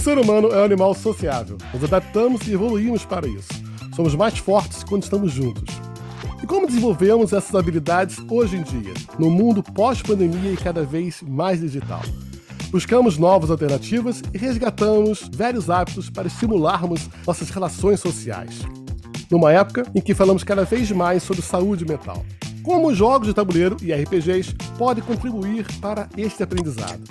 O ser humano é um animal sociável. Nos adaptamos e evoluímos para isso. Somos mais fortes quando estamos juntos. E como desenvolvemos essas habilidades hoje em dia, no mundo pós-pandemia e cada vez mais digital? Buscamos novas alternativas e resgatamos velhos hábitos para estimularmos nossas relações sociais. Numa época em que falamos cada vez mais sobre saúde mental. Como os jogos de tabuleiro e RPGs podem contribuir para este aprendizado?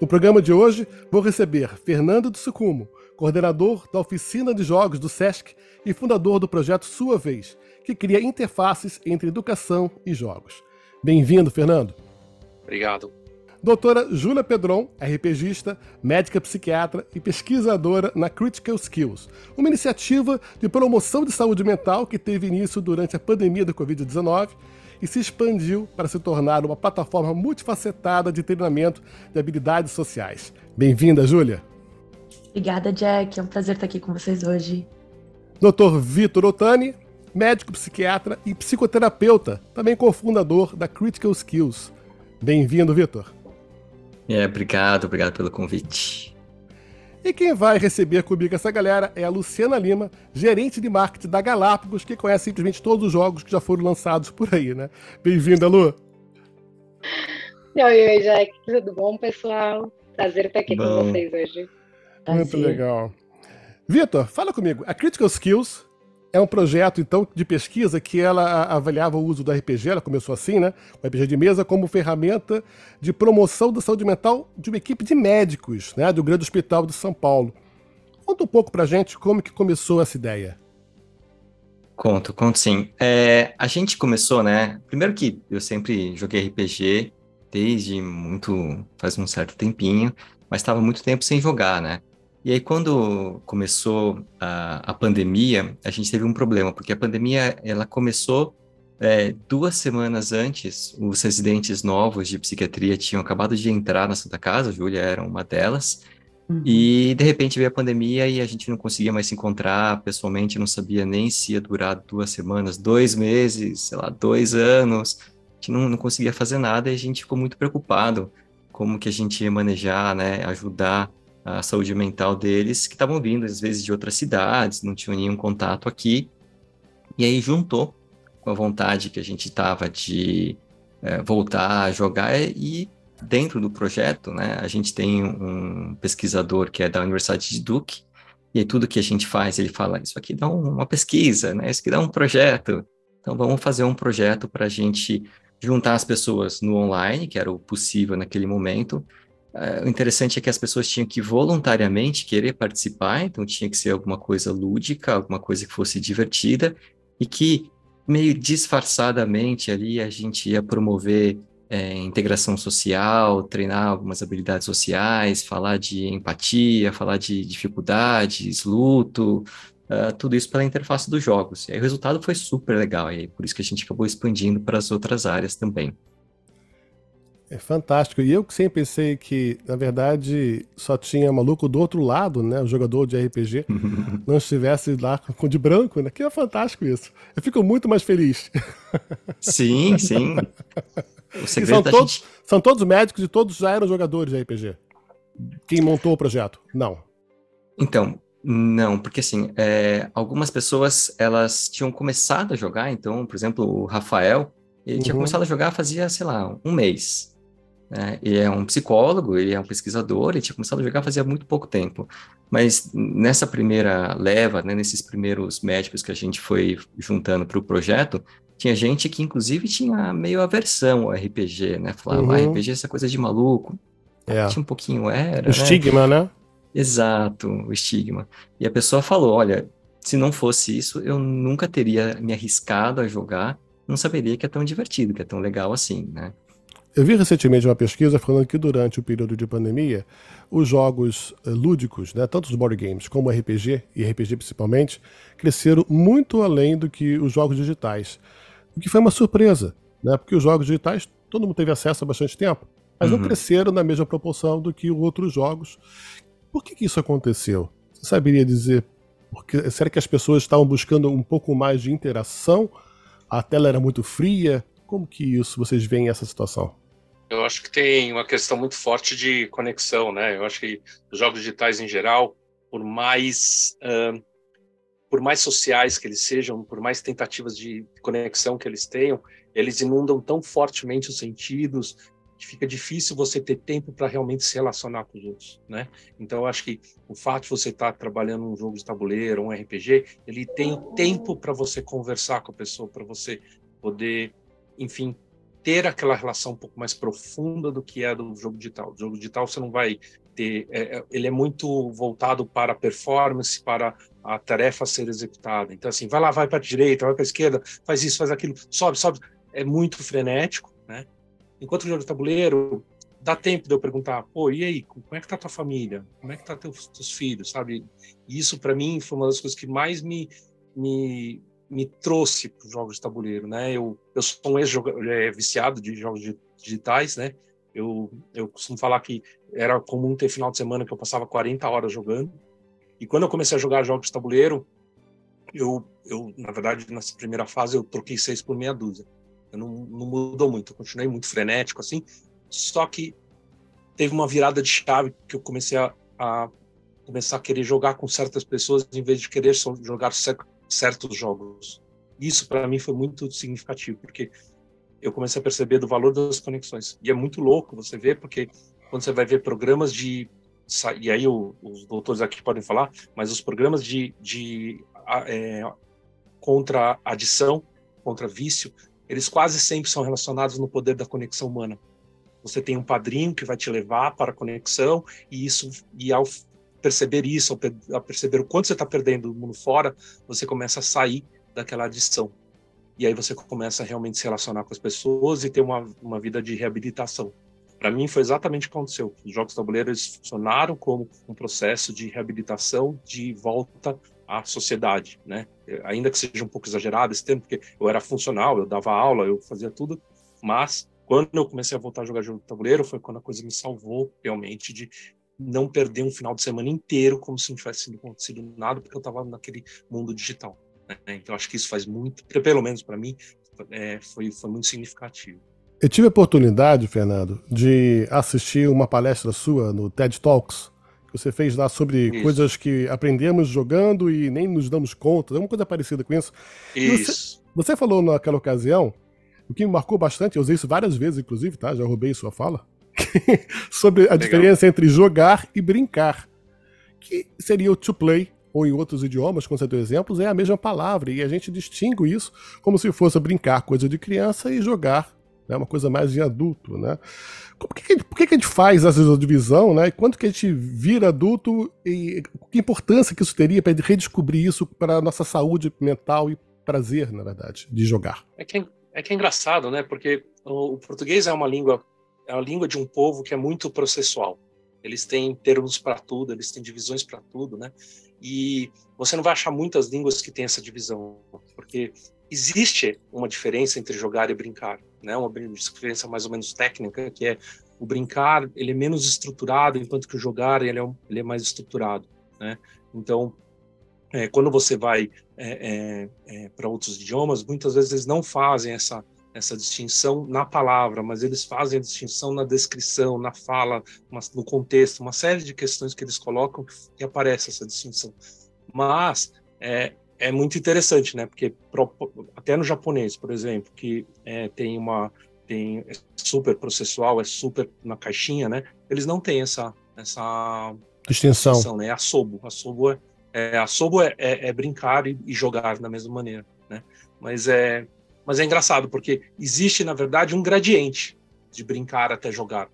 No programa de hoje, vou receber Fernando de Sucumo, coordenador da oficina de jogos do SESC e fundador do projeto Sua Vez, que cria interfaces entre educação e jogos. Bem-vindo, Fernando. Obrigado. Doutora Júlia Pedron, RPGista, médica psiquiatra e pesquisadora na Critical Skills, uma iniciativa de promoção de saúde mental que teve início durante a pandemia da Covid-19 e se expandiu para se tornar uma plataforma multifacetada de treinamento de habilidades sociais. Bem-vinda, Júlia. Obrigada, Jack. É um prazer estar aqui com vocês hoje. Dr. Vitor Otani, médico psiquiatra e psicoterapeuta, também cofundador da Critical Skills. Bem-vindo, Vitor. É, obrigado, obrigado pelo convite. E quem vai receber comigo essa galera é a Luciana Lima, gerente de marketing da Galápagos, que conhece simplesmente todos os jogos que já foram lançados por aí, né? Bem-vinda, Lu. Oi, oi, Jack. Tudo bom, pessoal? Prazer estar aqui bom. com vocês hoje. Muito legal. Vitor, fala comigo. A Critical Skills é um projeto, então, de pesquisa que ela avaliava o uso do RPG, ela começou assim, né? O RPG de mesa como ferramenta de promoção da saúde mental de uma equipe de médicos, né? Do Grande Hospital de São Paulo. Conta um pouco pra gente como que começou essa ideia. Conto, conto sim. É, a gente começou, né? Primeiro que eu sempre joguei RPG desde muito, faz um certo tempinho, mas estava muito tempo sem jogar, né? E aí, quando começou a, a pandemia, a gente teve um problema, porque a pandemia ela começou é, duas semanas antes, os residentes novos de psiquiatria tinham acabado de entrar na Santa Casa, a Júlia era uma delas, uhum. e de repente veio a pandemia e a gente não conseguia mais se encontrar pessoalmente, não sabia nem se ia durar duas semanas, dois meses, sei lá, dois anos, a gente não, não conseguia fazer nada e a gente ficou muito preocupado como que a gente ia manejar, né, ajudar a saúde mental deles, que estavam vindo às vezes de outras cidades, não tinham nenhum contato aqui. E aí juntou com a vontade que a gente estava de é, voltar a jogar e dentro do projeto, né, a gente tem um pesquisador que é da Universidade de Duke, e aí tudo que a gente faz, ele fala, isso aqui dá uma pesquisa, né, isso aqui dá um projeto, então vamos fazer um projeto para a gente juntar as pessoas no online, que era o possível naquele momento, Uh, o interessante é que as pessoas tinham que voluntariamente querer participar, então tinha que ser alguma coisa lúdica, alguma coisa que fosse divertida, e que meio disfarçadamente ali a gente ia promover é, integração social, treinar algumas habilidades sociais, falar de empatia, falar de dificuldades, luto, uh, tudo isso pela interface dos jogos. E aí o resultado foi super legal, e por isso que a gente acabou expandindo para as outras áreas também. É fantástico. E eu que sempre pensei que, na verdade, só tinha maluco do outro lado, né? O jogador de RPG não estivesse lá com de branco, né? Que é fantástico isso. Eu fico muito mais feliz. Sim, sim. O segredo são, todos, gente... são todos médicos e todos já eram jogadores de RPG. Quem montou o projeto? Não. Então, não, porque assim, é, algumas pessoas elas tinham começado a jogar, então, por exemplo, o Rafael, ele uhum. tinha começado a jogar fazia, sei lá, um mês. Né? Ele é um psicólogo, ele é um pesquisador, ele tinha começado a jogar fazia muito pouco tempo. Mas nessa primeira leva, né, nesses primeiros médicos que a gente foi juntando para o projeto, tinha gente que inclusive tinha meio aversão ao RPG, né? Falava, uhum. ah, RPG é essa coisa de maluco. É. Tinha um pouquinho, era. O né? estigma, né? Exato, o estigma. E a pessoa falou: olha, se não fosse isso, eu nunca teria me arriscado a jogar, não saberia que é tão divertido, que é tão legal assim, né? Eu vi recentemente uma pesquisa falando que durante o período de pandemia, os jogos eh, lúdicos, né, tanto os board games como RPG, e RPG principalmente, cresceram muito além do que os jogos digitais. O que foi uma surpresa, né, porque os jogos digitais todo mundo teve acesso há bastante tempo, mas uhum. não cresceram na mesma proporção do que outros jogos. Por que, que isso aconteceu? Você saberia dizer? Porque, será que as pessoas estavam buscando um pouco mais de interação? A tela era muito fria? Como que isso vocês veem essa situação? Eu acho que tem uma questão muito forte de conexão, né? Eu acho que os jogos digitais em geral, por mais uh, por mais sociais que eles sejam, por mais tentativas de conexão que eles tenham, eles inundam tão fortemente os sentidos que fica difícil você ter tempo para realmente se relacionar com os outros, né? Então eu acho que o fato de você estar tá trabalhando um jogo de tabuleiro, um RPG, ele tem tempo para você conversar com a pessoa, para você poder, enfim, ter aquela relação um pouco mais profunda do que é do jogo digital. O jogo digital você não vai ter, é, é, ele é muito voltado para a performance, para a tarefa a ser executada. Então assim, vai lá, vai para a direita, vai para a esquerda, faz isso, faz aquilo, sobe, sobe. É muito frenético, né? Enquanto o jogo de tabuleiro dá tempo de eu perguntar, pô, e aí, como é que tá tua família? Como é que tá teus, teus filhos, sabe? E isso para mim foi uma das coisas que mais me me me trouxe para os jogos de tabuleiro, né? Eu, eu sou um ex-viciado é, de jogos digitais, né? Eu, eu costumo falar que era comum ter final de semana que eu passava 40 horas jogando. E quando eu comecei a jogar jogos de tabuleiro, eu, eu na verdade, nessa primeira fase, eu troquei seis por meia dúzia. Eu não, não mudou muito, eu continuei muito frenético, assim. Só que teve uma virada de chave que eu comecei a, a começar a querer jogar com certas pessoas em vez de querer jogar certos jogos. Isso para mim foi muito significativo, porque eu comecei a perceber do valor das conexões. E é muito louco você ver, porque quando você vai ver programas de e aí os doutores aqui podem falar, mas os programas de, de é, contra adição, contra vício, eles quase sempre são relacionados no poder da conexão humana. Você tem um padrinho que vai te levar para a conexão e isso e ao perceber isso, ao, perceber o quanto você está perdendo do mundo fora, você começa a sair daquela adição. E aí você começa a realmente se relacionar com as pessoas e ter uma, uma vida de reabilitação. Para mim foi exatamente o que aconteceu. Os jogos tabuleiros funcionaram como um processo de reabilitação de volta à sociedade, né? Ainda que seja um pouco exagerado esse termo, porque eu era funcional, eu dava aula, eu fazia tudo, mas quando eu comecei a voltar a jogar jogo de tabuleiro foi quando a coisa me salvou realmente de não perder um final de semana inteiro como se não tivesse acontecido nada, porque eu estava naquele mundo digital. Né? Então, acho que isso faz muito, pelo menos para mim, é, foi, foi muito significativo. Eu tive a oportunidade, Fernando, de assistir uma palestra sua no TED Talks, que você fez lá sobre isso. coisas que aprendemos jogando e nem nos damos conta, é uma coisa parecida com isso. Isso. Você, você, falou naquela ocasião, o que me marcou bastante, eu usei isso várias vezes, inclusive, tá? Já roubei sua fala, sobre a Legal. diferença entre jogar e brincar, que seria o to play, ou em outros idiomas, como você deu exemplos, é a mesma palavra, e a gente distingue isso como se fosse brincar coisa de criança e jogar né, uma coisa mais de adulto, né? Por que, por que, a gente faz essa divisão, né? Quanto que a gente vira adulto e que importância que isso teria para redescobrir isso para a nossa saúde mental e prazer, na verdade, de jogar? É que é, é que é engraçado, né? Porque o, o português é uma língua é a língua de um povo que é muito processual. Eles têm termos para tudo, eles têm divisões para tudo, né? E você não vai achar muitas línguas que têm essa divisão, porque existe uma diferença entre jogar e brincar, né? Uma diferença mais ou menos técnica, que é o brincar ele é menos estruturado, enquanto que o jogar ele é, ele é mais estruturado, né? Então, é, quando você vai é, é, é para outros idiomas, muitas vezes eles não fazem essa essa distinção na palavra, mas eles fazem a distinção na descrição, na fala, no contexto, uma série de questões que eles colocam e aparece essa distinção. Mas é, é muito interessante, né? Porque até no japonês, por exemplo, que é, tem uma tem é super processual, é super na caixinha, né? Eles não têm essa essa distinção, distinção né? Asobo, asobo é, é asobo é, é, é brincar e, e jogar da mesma maneira, né? Mas é mas é engraçado, porque existe, na verdade, um gradiente de brincar até jogar.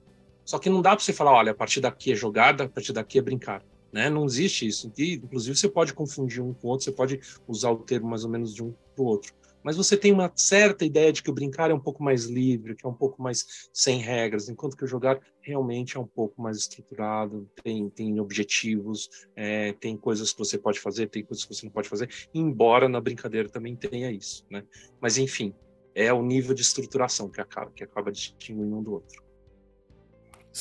Só que não dá para você falar, olha, a partir daqui é jogada, a partir daqui é brincar. Né? Não existe isso. E, inclusive, você pode confundir um com o outro, você pode usar o termo mais ou menos de um para o outro mas você tem uma certa ideia de que o brincar é um pouco mais livre, que é um pouco mais sem regras, enquanto que o jogar realmente é um pouco mais estruturado, tem, tem objetivos, é, tem coisas que você pode fazer, tem coisas que você não pode fazer, embora na brincadeira também tenha isso, né? Mas enfim, é o nível de estruturação que acaba, que acaba distinguindo um do outro.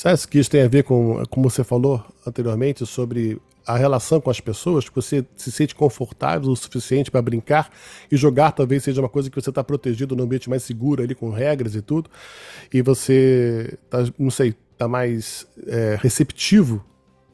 Acha que isso tem a ver com, como você falou anteriormente, sobre a relação com as pessoas, que você se sente confortável o suficiente para brincar e jogar talvez seja uma coisa que você está protegido no ambiente mais seguro ali com regras e tudo, e você tá, não sei, tá mais é, receptivo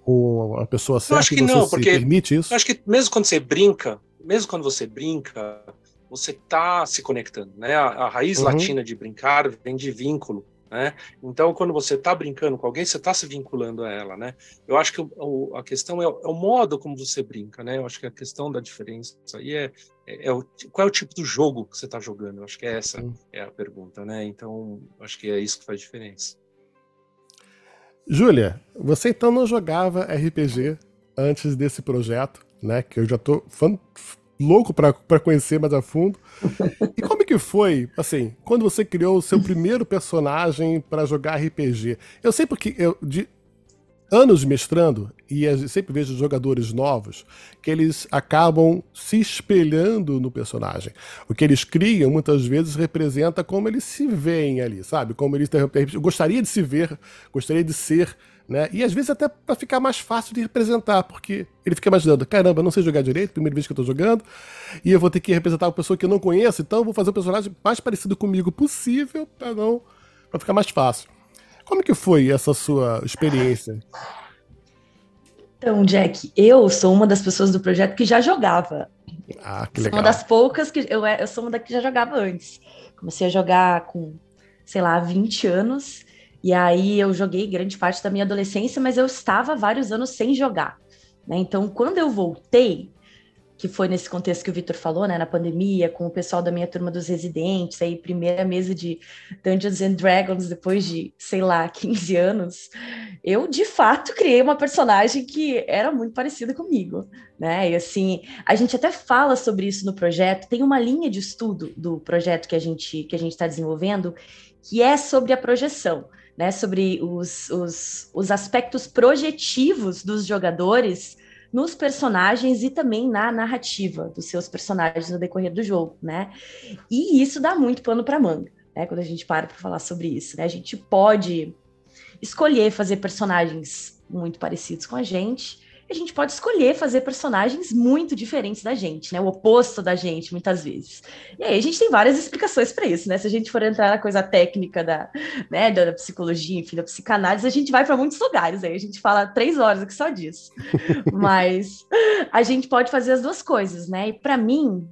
com a pessoa certa. Eu acho que não, porque permite isso. Eu acho que mesmo quando você brinca, mesmo quando você brinca, você está se conectando, né? A, a raiz uhum. latina de brincar vem de vínculo. Né? Então, quando você está brincando com alguém, você está se vinculando a ela, né? Eu acho que o, a questão é, é, o modo como você brinca, né? Eu acho que a questão da diferença aí é, é, é o, qual é o tipo do jogo que você está jogando. Eu acho que é essa é a pergunta, né? Então, acho que é isso que faz diferença. Júlia, você então não jogava RPG antes desse projeto, né? Que eu já tô fã, louco para conhecer mais a fundo. E como que foi, assim, quando você criou o seu primeiro personagem para jogar RPG? Eu sei porque eu de anos mestrando e eu sempre vejo jogadores novos que eles acabam se espelhando no personagem. O que eles criam muitas vezes representa como eles se veem ali, sabe? Como eles gostaria de se ver, gostaria de ser né? E às vezes até para ficar mais fácil de representar, porque ele fica imaginando, caramba, não sei jogar direito, primeira vez que eu tô jogando, e eu vou ter que representar uma pessoa que eu não conheço, então eu vou fazer o personagem mais parecido comigo possível para não para ficar mais fácil. Como que foi essa sua experiência? Então, Jack, eu sou uma das pessoas do projeto que já jogava. Ah, que legal. Sou uma das poucas que eu, eu sou uma da que já jogava antes. Comecei a jogar com, sei lá, 20 anos. E aí eu joguei grande parte da minha adolescência, mas eu estava vários anos sem jogar. Né? Então, quando eu voltei, que foi nesse contexto que o Vitor falou, né, na pandemia, com o pessoal da minha turma dos residentes, aí primeira mesa de Dungeons and Dragons depois de, sei lá, 15 anos, eu de fato criei uma personagem que era muito parecida comigo, né? E assim, a gente até fala sobre isso no projeto, tem uma linha de estudo do projeto que a gente que a gente está desenvolvendo, que é sobre a projeção né, sobre os, os, os aspectos projetivos dos jogadores nos personagens e também na narrativa dos seus personagens no decorrer do jogo, né? E isso dá muito pano para manga, né? Quando a gente para para falar sobre isso, né? A gente pode escolher fazer personagens muito parecidos com a gente, a gente pode escolher fazer personagens muito diferentes da gente, né? O oposto da gente, muitas vezes. E aí a gente tem várias explicações para isso, né? Se a gente for entrar na coisa técnica da, né, da psicologia, enfim, da psicanálise, a gente vai para muitos lugares. Aí a gente fala três horas aqui só disso. Mas a gente pode fazer as duas coisas, né? E para mim,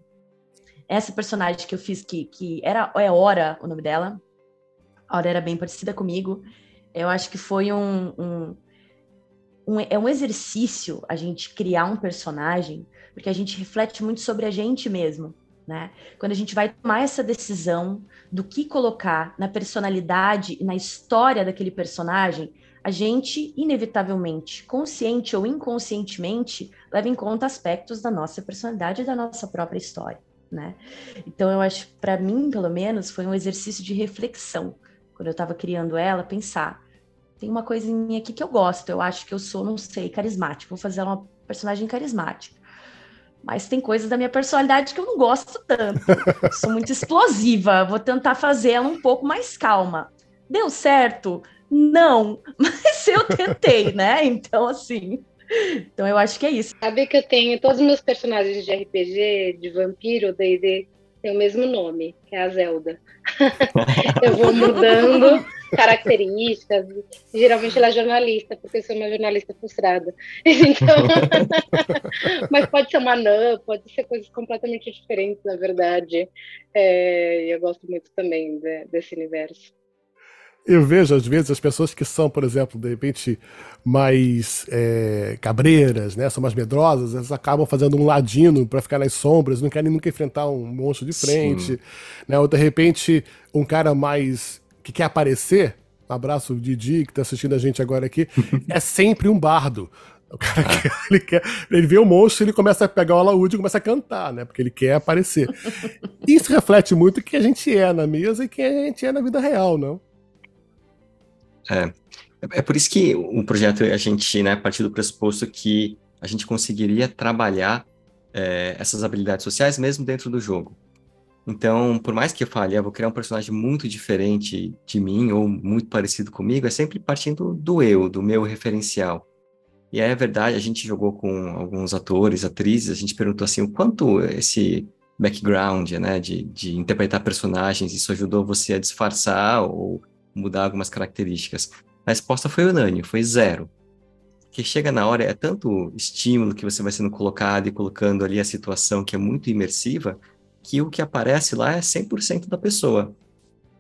essa personagem que eu fiz, que, que era é Hora o nome dela, a Hora era bem parecida comigo. Eu acho que foi um, um um, é um exercício a gente criar um personagem, porque a gente reflete muito sobre a gente mesmo, né? Quando a gente vai tomar essa decisão do que colocar na personalidade e na história daquele personagem, a gente, inevitavelmente, consciente ou inconscientemente, leva em conta aspectos da nossa personalidade e da nossa própria história, né? Então, eu acho, para mim, pelo menos, foi um exercício de reflexão. Quando eu estava criando ela, pensar tem uma coisinha aqui que eu gosto. Eu acho que eu sou, não sei, carismática. Vou fazer uma personagem carismática. Mas tem coisas da minha personalidade que eu não gosto tanto. sou muito explosiva. Vou tentar fazer ela um pouco mais calma. Deu certo? Não, mas eu tentei, né? Então, assim. Então, eu acho que é isso. Sabe que eu tenho todos os meus personagens de RPG, de vampiro, D&D, tem o mesmo nome, que é a Zelda. eu vou mudando características. Geralmente ela é jornalista, porque eu sou uma jornalista frustrada. Então, mas pode ser uma anã, pode ser coisas completamente diferentes, na verdade. É, eu gosto muito também de, desse universo. Eu vejo, às vezes, as pessoas que são, por exemplo, de repente, mais é, cabreiras, né? São mais medrosas, elas acabam fazendo um ladino para ficar nas sombras, não querem nunca enfrentar um monstro de frente. Né? Ou, de repente, um cara mais que quer aparecer, um abraço Didi, que está assistindo a gente agora aqui, é sempre um bardo. O cara quer, ele quer, ele vê o monstro, ele começa a pegar o alaúde e começa a cantar, né? Porque ele quer aparecer. Isso reflete muito o que a gente é na mesa e quem a gente é na vida real, não? É, é por isso que o projeto a gente, né, partiu do pressuposto que a gente conseguiria trabalhar é, essas habilidades sociais mesmo dentro do jogo. Então, por mais que eu fale, eu ah, vou criar um personagem muito diferente de mim ou muito parecido comigo, é sempre partindo do eu, do meu referencial. E é verdade, a gente jogou com alguns atores, atrizes, a gente perguntou assim, o quanto esse background, né, de, de interpretar personagens, isso ajudou você a disfarçar ou mudar algumas características? A resposta foi unânime, foi zero. Que chega na hora, é tanto estímulo que você vai sendo colocado e colocando ali a situação que é muito imersiva, que o que aparece lá é 100% da pessoa.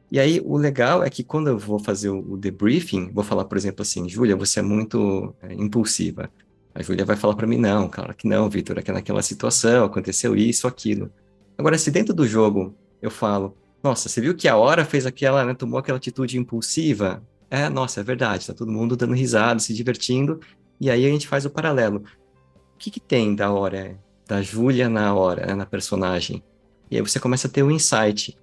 E aí, o legal é que quando eu vou fazer o, debriefing, vou falar, por exemplo, assim, Júlia, você é muito é, impulsiva. A Júlia vai falar para mim, não, claro que não, Vitor, é que naquela situação aconteceu isso, aquilo. Agora, se dentro do jogo eu falo, nossa, você viu que a hora fez aquela, né, tomou aquela atitude impulsiva? É, nossa, é verdade, tá todo mundo dando risada, se divertindo, e aí a gente faz o paralelo. O que, que tem da hora, da Júlia na hora, né, na personagem? E aí você começa a ter um insight.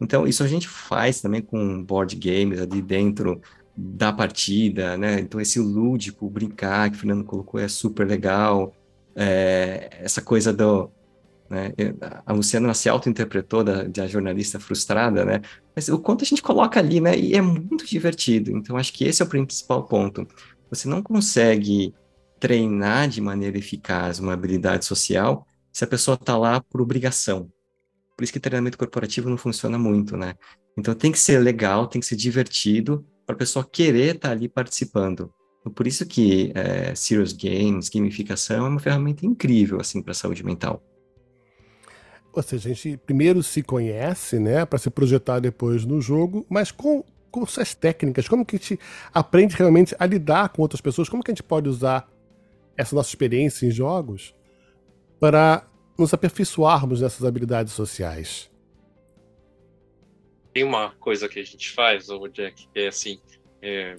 Então, isso a gente faz também com board games ali dentro da partida, né? Então, esse lúdico, brincar, que o Fernando colocou, é super legal. É, essa coisa do. Né? A Luciana se auto-interpretou da, da jornalista frustrada, né? Mas o quanto a gente coloca ali, né? E é muito divertido. Então, acho que esse é o principal ponto. Você não consegue treinar de maneira eficaz uma habilidade social se a pessoa está lá por obrigação. Por isso que treinamento corporativo não funciona muito, né? Então tem que ser legal, tem que ser divertido para a pessoa querer estar tá ali participando. Então, por isso que é, Serious Games, gamificação é uma ferramenta incrível assim para a saúde mental. Ou seja, a gente primeiro se conhece, né, para se projetar depois no jogo, mas com, essas técnicas, como que a gente aprende realmente a lidar com outras pessoas? Como que a gente pode usar essa nossa experiência em jogos para nos aperfeiçoarmos nessas habilidades sociais? Tem uma coisa que a gente faz, o Jack, que é assim, é,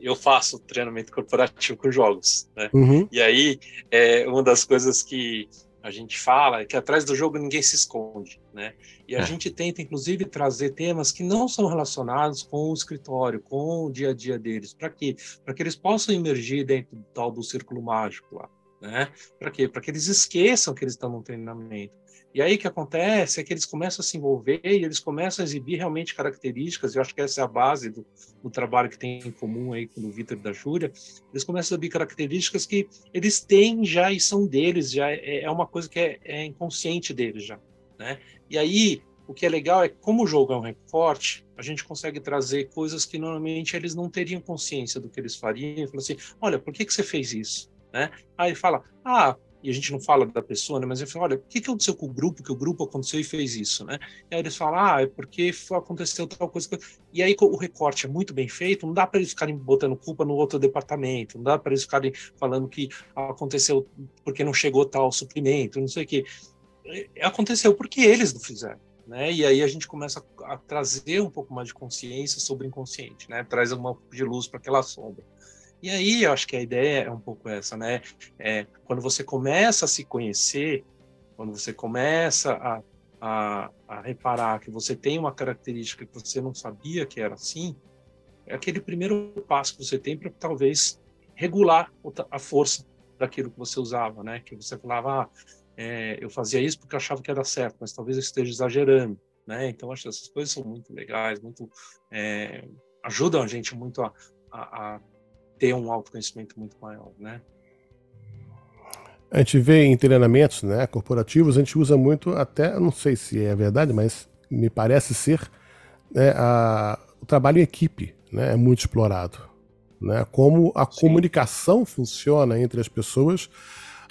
eu faço treinamento corporativo com jogos, né? Uhum. E aí, é, uma das coisas que a gente fala é que atrás do jogo ninguém se esconde, né? E a é. gente tenta, inclusive, trazer temas que não são relacionados com o escritório, com o dia a dia deles. Para quê? Para que eles possam emergir dentro do tal do círculo mágico lá né? Para quê? Para que eles esqueçam que eles estão no treinamento. E aí o que acontece é que eles começam a se envolver e eles começam a exibir realmente características, eu acho que essa é a base do, do trabalho que tem em comum aí com o Vitor e da Júlia, eles começam a exibir características que eles têm já e são deles, já é, é uma coisa que é, é inconsciente deles já, né? E aí o que é legal é como o jogo é um recorte, a gente consegue trazer coisas que normalmente eles não teriam consciência do que eles fariam. Falar assim, olha, por que, que você fez isso? Né? Aí fala, ah, e a gente não fala da pessoa, né? Mas ele fala, olha, o que, que aconteceu com o grupo, que o grupo aconteceu e fez isso, né? E aí eles falam, ah, é porque aconteceu tal coisa. E aí o recorte é muito bem feito, não dá para eles ficarem botando culpa no outro departamento, não dá para eles ficarem falando que aconteceu porque não chegou tal suprimento, não sei o quê. É, aconteceu porque eles não fizeram. Né? E aí a gente começa a, trazer um pouco mais de consciência sobre o inconsciente, né? Traz uma de luz para aquela sombra. E aí, eu acho que a ideia é um pouco essa, né? É, quando você começa a se conhecer, quando você começa a, a, a reparar que você tem uma característica que você não sabia que era assim, é aquele primeiro passo que você tem para talvez regular a força daquilo que você usava, né? Que você falava, ah, é, eu fazia isso porque achava que era certo, mas talvez eu esteja exagerando, né? Então acho que essas coisas são muito legais, muito é, ajudam a gente muito a, a, a ter um autoconhecimento muito maior, né? A gente vê em treinamentos né, corporativos, a gente usa muito, até, não sei se é verdade, mas me parece ser, né, a, o trabalho em equipe né, é muito explorado. Né, como a Sim. comunicação funciona entre as pessoas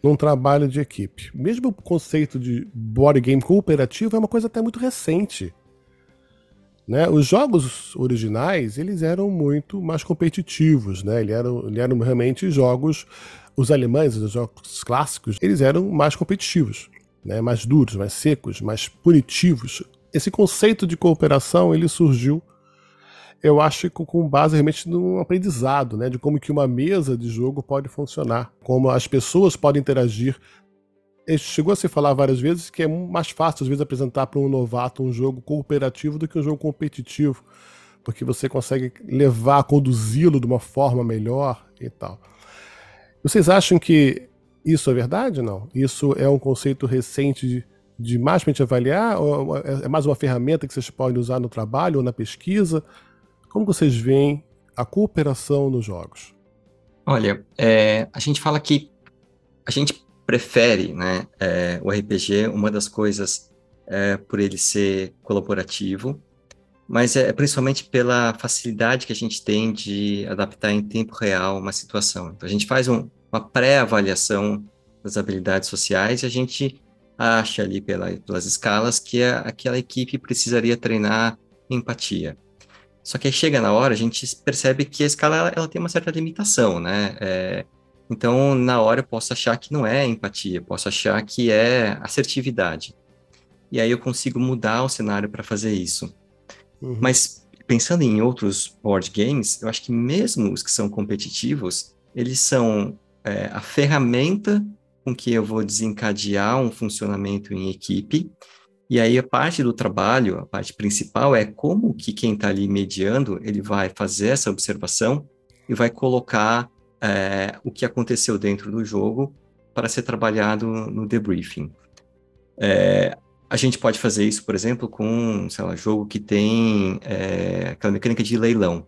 num trabalho de equipe. Mesmo o conceito de board game cooperativo é uma coisa até muito recente. Né? Os jogos originais eles eram muito mais competitivos, né? eles, eram, eles eram realmente jogos, os alemães, os jogos clássicos, eles eram mais competitivos, né? mais duros, mais secos, mais punitivos. Esse conceito de cooperação ele surgiu, eu acho, com base realmente no aprendizado, né? de como que uma mesa de jogo pode funcionar, como as pessoas podem interagir chegou a se falar várias vezes que é mais fácil, às vezes, apresentar para um novato um jogo cooperativo do que um jogo competitivo, porque você consegue levar, conduzi-lo de uma forma melhor e tal. Vocês acham que isso é verdade não? Isso é um conceito recente de, de mais para avaliar? Ou é, é mais uma ferramenta que vocês podem usar no trabalho ou na pesquisa? Como vocês veem a cooperação nos jogos? Olha, é, a gente fala que a gente prefere né, é, o RPG, uma das coisas é, por ele ser colaborativo, mas é principalmente pela facilidade que a gente tem de adaptar em tempo real uma situação. Então, a gente faz um, uma pré-avaliação das habilidades sociais e a gente acha ali pela, pelas escalas que a, aquela equipe precisaria treinar empatia. Só que aí chega na hora, a gente percebe que a escala ela, ela tem uma certa limitação, né? É, então, na hora eu posso achar que não é empatia, posso achar que é assertividade. E aí eu consigo mudar o cenário para fazer isso. Uhum. Mas pensando em outros board games, eu acho que mesmo os que são competitivos, eles são é, a ferramenta com que eu vou desencadear um funcionamento em equipe. E aí a parte do trabalho, a parte principal é como que quem está ali mediando, ele vai fazer essa observação e vai colocar é, o que aconteceu dentro do jogo para ser trabalhado no debriefing. É, a gente pode fazer isso, por exemplo, com, sei lá, jogo que tem é, aquela mecânica de leilão.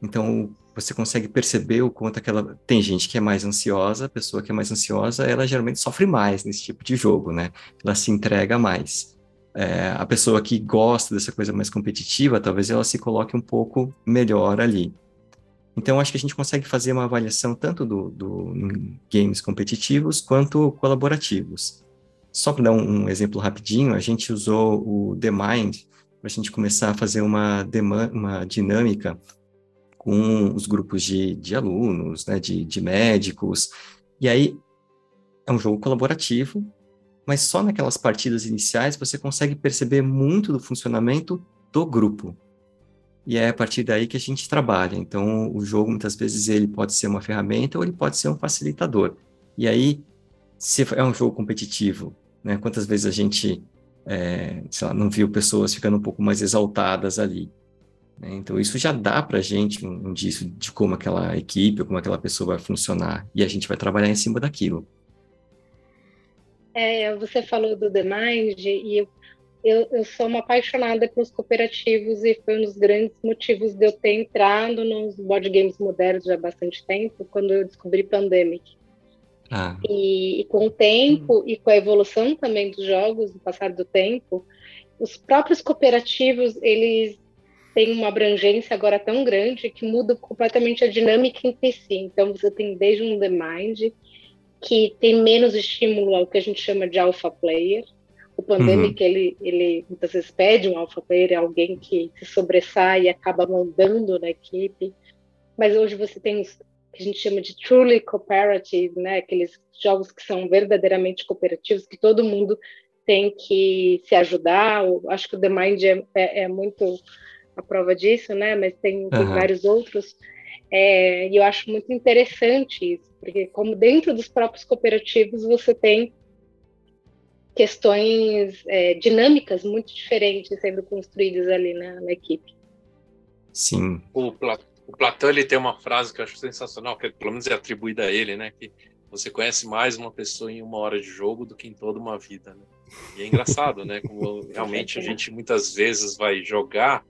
Então, você consegue perceber o quanto aquela... Tem gente que é mais ansiosa, a pessoa que é mais ansiosa, ela geralmente sofre mais nesse tipo de jogo, né? Ela se entrega mais. É, a pessoa que gosta dessa coisa mais competitiva, talvez ela se coloque um pouco melhor ali. Então, acho que a gente consegue fazer uma avaliação tanto do, do games competitivos quanto colaborativos. Só para dar um, um, exemplo rapidinho, a gente usou o The Mind para a gente começar a fazer uma, uma dinâmica com os grupos de, de alunos, né, de, de médicos. E aí, é um jogo colaborativo, mas só naquelas partidas iniciais você consegue perceber muito do funcionamento do grupo. E é a partir daí que a gente trabalha. Então, o jogo, muitas vezes, ele pode ser uma ferramenta ou ele pode ser um facilitador. E aí, se é um jogo competitivo né? Quantas vezes a gente, é, sei lá, não viu pessoas ficando um pouco mais exaltadas ali. Né? Então, isso já dá para a gente um indício de como aquela equipe ou como aquela pessoa vai funcionar. E a gente vai trabalhar em cima daquilo. É, você falou do The Mind e eu, eu, eu, sou uma apaixonada pelos cooperativos e foi um dos grandes motivos de eu ter entrado nos board games modernos já há bastante tempo, quando eu descobri Pandemic. Ah. E, e, com o tempo hum. e com a evolução também dos jogos, no passar do tempo, os próprios cooperativos, eles têm uma abrangência agora tão grande que muda completamente a dinâmica em si. Então, você tem desde um The Mind, que tem menos estímulo ao que a gente chama de alpha player. O Pandemic, uhum. ele, ele muitas vezes pede um alpha player, é alguém que se sobressai e acaba mandando na equipe. Mas hoje você tem os que a gente chama de truly cooperative, né? Aqueles jogos que são verdadeiramente cooperativos, que todo mundo tem que se ajudar. Eu acho que o The Mind é, é, é muito a prova disso, né? Mas tem, tem vários outros. É, e eu acho muito interessante isso, porque como dentro dos próprios cooperativos você tem questões é, dinâmicas muito diferentes sendo construídas ali na, na equipe. Sim. O, o Platão ele tem uma frase que eu acho sensacional, que pelo menos é atribuída a ele, né? Que você conhece mais uma pessoa em uma hora de jogo do que em toda uma vida, né? E é engraçado, né? Como realmente a gente muitas vezes vai jogar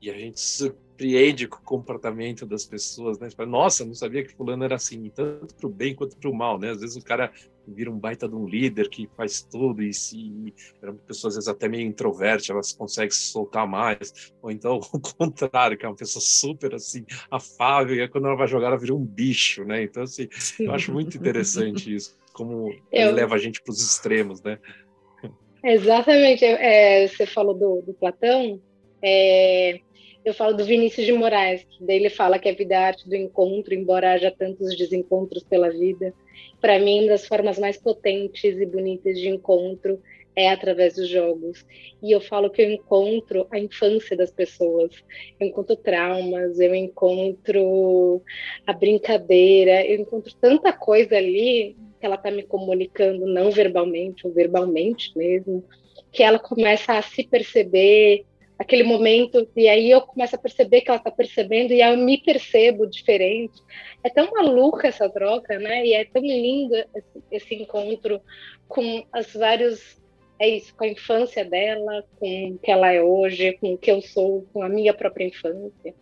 e a gente surpreende com o comportamento das pessoas, né? Fala, Nossa, não sabia que fulano era assim, tanto para o bem quanto para o mal, né? Às vezes o cara vira um baita de um líder que faz tudo e se é uma pessoa às vezes até meio introverte, elas conseguem se soltar mais, ou então o contrário, que é uma pessoa super assim afável e quando ela vai jogar ela vira um bicho, né? Então assim, Sim. eu acho muito interessante isso, como eu... ele leva a gente para os extremos, né? Exatamente, é, você falou do, do Platão, é, eu falo do Vinícius de Moraes, que daí ele fala que a vida é a arte do encontro, embora haja tantos desencontros pela vida. Para mim, uma das formas mais potentes e bonitas de encontro é através dos jogos. E eu falo que eu encontro a infância das pessoas, eu encontro traumas, eu encontro a brincadeira, eu encontro tanta coisa ali que ela está me comunicando não verbalmente ou verbalmente mesmo, que ela começa a se perceber aquele momento, e aí eu começo a perceber que ela está percebendo, e eu me percebo diferente. É tão maluca essa troca, né? E é tão lindo esse, esse encontro com as vários. É isso, com a infância dela, com o que ela é hoje, com o que eu sou, com a minha própria infância.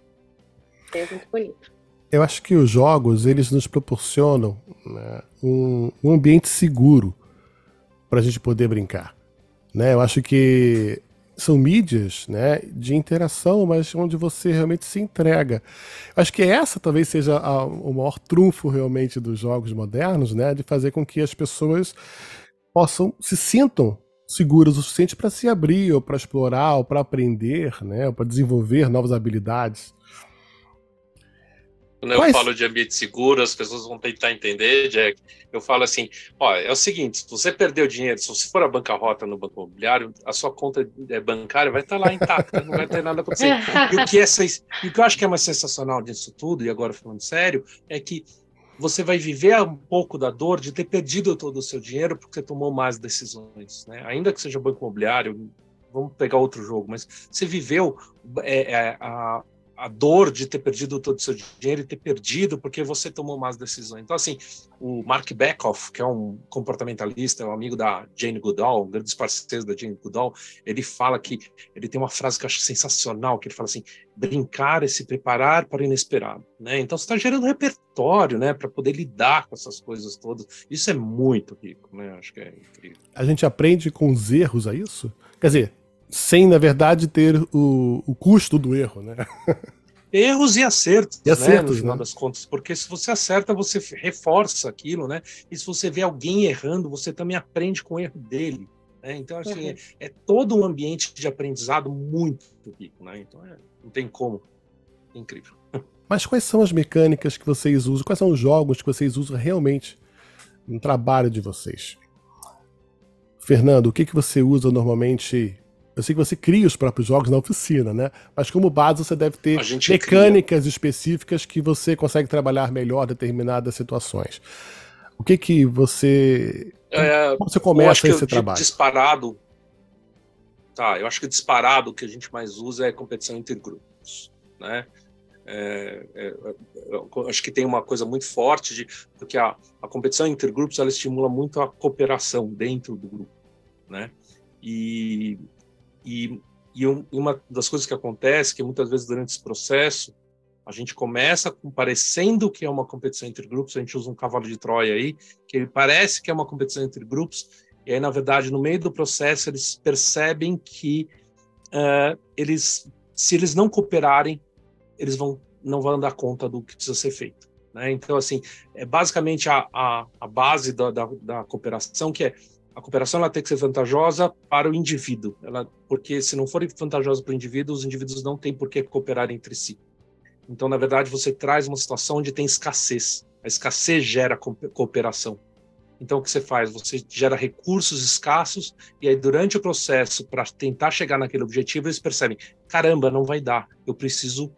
É muito bonito. Eu acho que os jogos eles nos proporcionam né, um, um ambiente seguro para a gente poder brincar. Né? Eu acho que são mídias né, de interação, mas onde você realmente se entrega. Acho que essa talvez seja a, o maior trunfo realmente dos jogos modernos, né, de fazer com que as pessoas possam se sintam seguras o suficiente para se abrir, ou para explorar, ou para aprender, né, ou para desenvolver novas habilidades. Quando eu Mas... falo de ambiente seguro, as pessoas vão tentar entender, Jack. Eu falo assim: ó, é o seguinte, se você perdeu dinheiro, se você for a bancarrota no banco imobiliário, a sua conta é, bancária vai estar lá intacta, não vai ter nada acontecendo. E o que, é, e o que eu acho que é mais sensacional disso tudo, e agora falando sério, é que você vai viver um pouco da dor de ter perdido todo o seu dinheiro porque você tomou más decisões. Né? Ainda que seja banco imobiliário, vamos pegar outro jogo, mas você viveu é, é, a, a dor de ter perdido todo o seu dinheiro e ter perdido porque você tomou más decisões. Então, assim, o Mark Beckhoff, que é um comportamentalista, é um amigo da Jane Goodall, um dos parceiros da Jane Goodall, ele fala que ele tem uma frase que eu acho sensacional, que ele fala assim: brincar é se preparar para o inesperado, né? Então, você está gerando repertório, né, para poder lidar com essas coisas todas. Isso é muito rico, né? Acho que é incrível. A gente aprende com os erros a isso? Quer dizer, sem, na verdade, ter o, o custo do erro, né? Erros e acertos, e acertos né, no final né? das contas, porque se você acerta, você reforça aquilo, né? E se você vê alguém errando, você também aprende com o erro dele. Né? Então, assim, uhum. é, é, todo um ambiente de aprendizado muito rico, né? Então, é, não tem como. É incrível. Mas quais são as mecânicas que vocês usam? Quais são os jogos que vocês usam realmente no trabalho de vocês? Fernando, o que, que você usa normalmente eu sei que você cria os próprios jogos na oficina, né? Mas como base você deve ter mecânicas cria. específicas que você consegue trabalhar melhor determinadas situações. O que que você é, como você começa esse trabalho? Disparado. Tá, eu acho que disparado o que a gente mais usa é competição intergrupos, né? É, é, acho que tem uma coisa muito forte de porque a, a competição intergrupos ela estimula muito a cooperação dentro do grupo, né? E e, e uma das coisas que acontece, que muitas vezes durante esse processo, a gente começa com parecendo que é uma competição entre grupos, a gente usa um cavalo de Troia aí, que ele parece que é uma competição entre grupos, e aí, na verdade, no meio do processo, eles percebem que uh, eles, se eles não cooperarem, eles vão, não vão dar conta do que precisa ser feito. Né? Então, assim, é basicamente a, a, a base da, da, da cooperação, que é a cooperação ela tem que ser vantajosa para o indivíduo, ela, porque se não for vantajosa para o indivíduo, os indivíduos não têm por que cooperar entre si. Então, na verdade, você traz uma situação onde tem escassez. A escassez gera cooperação. Então, o que você faz? Você gera recursos escassos, e aí, durante o processo, para tentar chegar naquele objetivo, eles percebem: caramba, não vai dar, eu preciso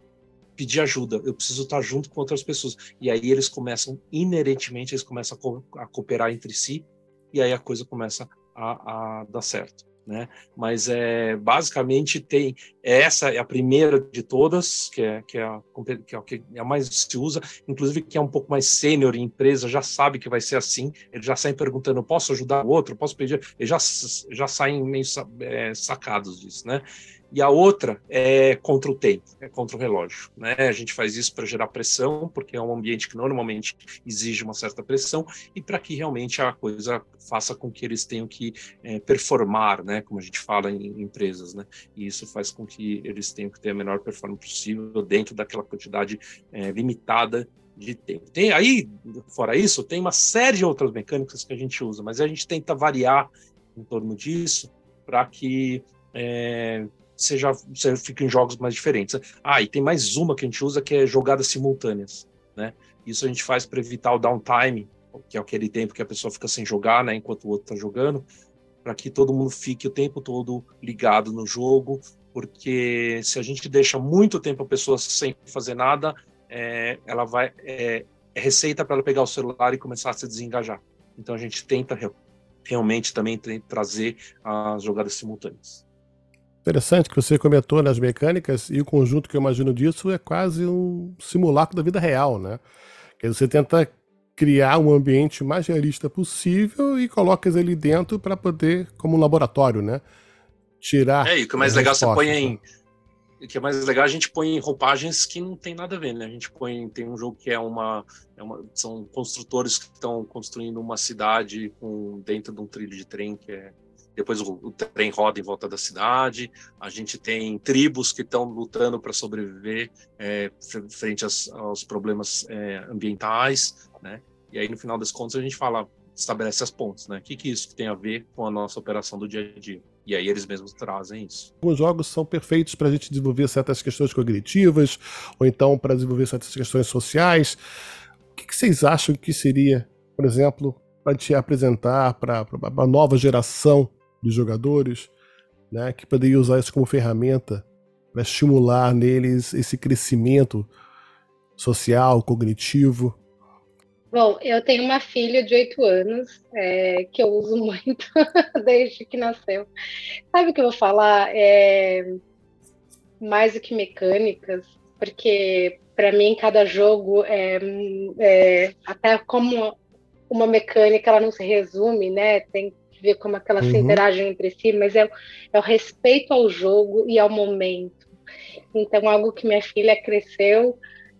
pedir ajuda, eu preciso estar junto com outras pessoas. E aí, eles começam, inerentemente, eles começam a, co a cooperar entre si, e aí a coisa começa a, a dar certo. Né? Mas é basicamente tem essa é a primeira de todas, que é que é a, que é a, que é a mais se usa, inclusive que é um pouco mais sênior em empresa, já sabe que vai ser assim, ele já sai perguntando, posso ajudar o outro, posso pedir, eles já já saem meio é, sacados disso, né? E a outra é contra o tempo, é contra o relógio. Né? A gente faz isso para gerar pressão, porque é um ambiente que normalmente exige uma certa pressão, e para que realmente a coisa faça com que eles tenham que é, performar, né? como a gente fala em, em empresas. Né? E isso faz com que eles tenham que ter a menor performance possível dentro daquela quantidade é, limitada de tempo. Tem aí, fora isso, tem uma série de outras mecânicas que a gente usa, mas a gente tenta variar em torno disso para que é, você já você fica em jogos mais diferentes. Ah, e tem mais uma que a gente usa que é jogadas simultâneas, né? Isso a gente faz para evitar o downtime, que é aquele tempo que a pessoa fica sem jogar, né, enquanto o outro está jogando, para que todo mundo fique o tempo todo ligado no jogo, porque se a gente deixa muito tempo a pessoa sem fazer nada, é, ela vai é, é receita para ela pegar o celular e começar a se desengajar. Então a gente tenta realmente também trazer as jogadas simultâneas. Interessante que você comentou nas mecânicas e o conjunto que eu imagino disso é quase um simulacro da vida real, né? Que você tenta criar um ambiente mais realista possível e coloca eles ali dentro para poder, como um laboratório, né? Tirar. É, e o que é mais legal, você põe em. que é mais legal, a gente põe roupagens que não tem nada a ver, né? A gente põe, tem um jogo que é uma, é uma são construtores que estão construindo uma cidade com, dentro de um trilho de trem que é depois o, o, trem roda em volta da cidade. A gente tem tribos que estão lutando para sobreviver é, frente aos, aos problemas é, ambientais, né? E aí no final das contas a gente fala, estabelece as pontes, né? O que, que isso tem a ver com a nossa operação do dia a dia? E aí eles mesmos trazem isso. Alguns jogos são perfeitos para a gente desenvolver certas questões cognitivas, ou então para desenvolver certas questões sociais. O que, que vocês acham que seria, por exemplo, para te apresentar para a nova geração de jogadores, né, que poderia usar isso como ferramenta para estimular neles esse crescimento social, cognitivo? Bom, eu tenho uma filha de oito anos é, que eu uso muito desde que nasceu. Sabe o que eu vou falar? É, mais do que mecânicas, porque para mim cada jogo é, é, até como uma mecânica ela não se resume, né? Tem ver como é que elas uhum. se interagem entre si, mas é, é o respeito ao jogo e ao momento. Então, algo que minha filha cresceu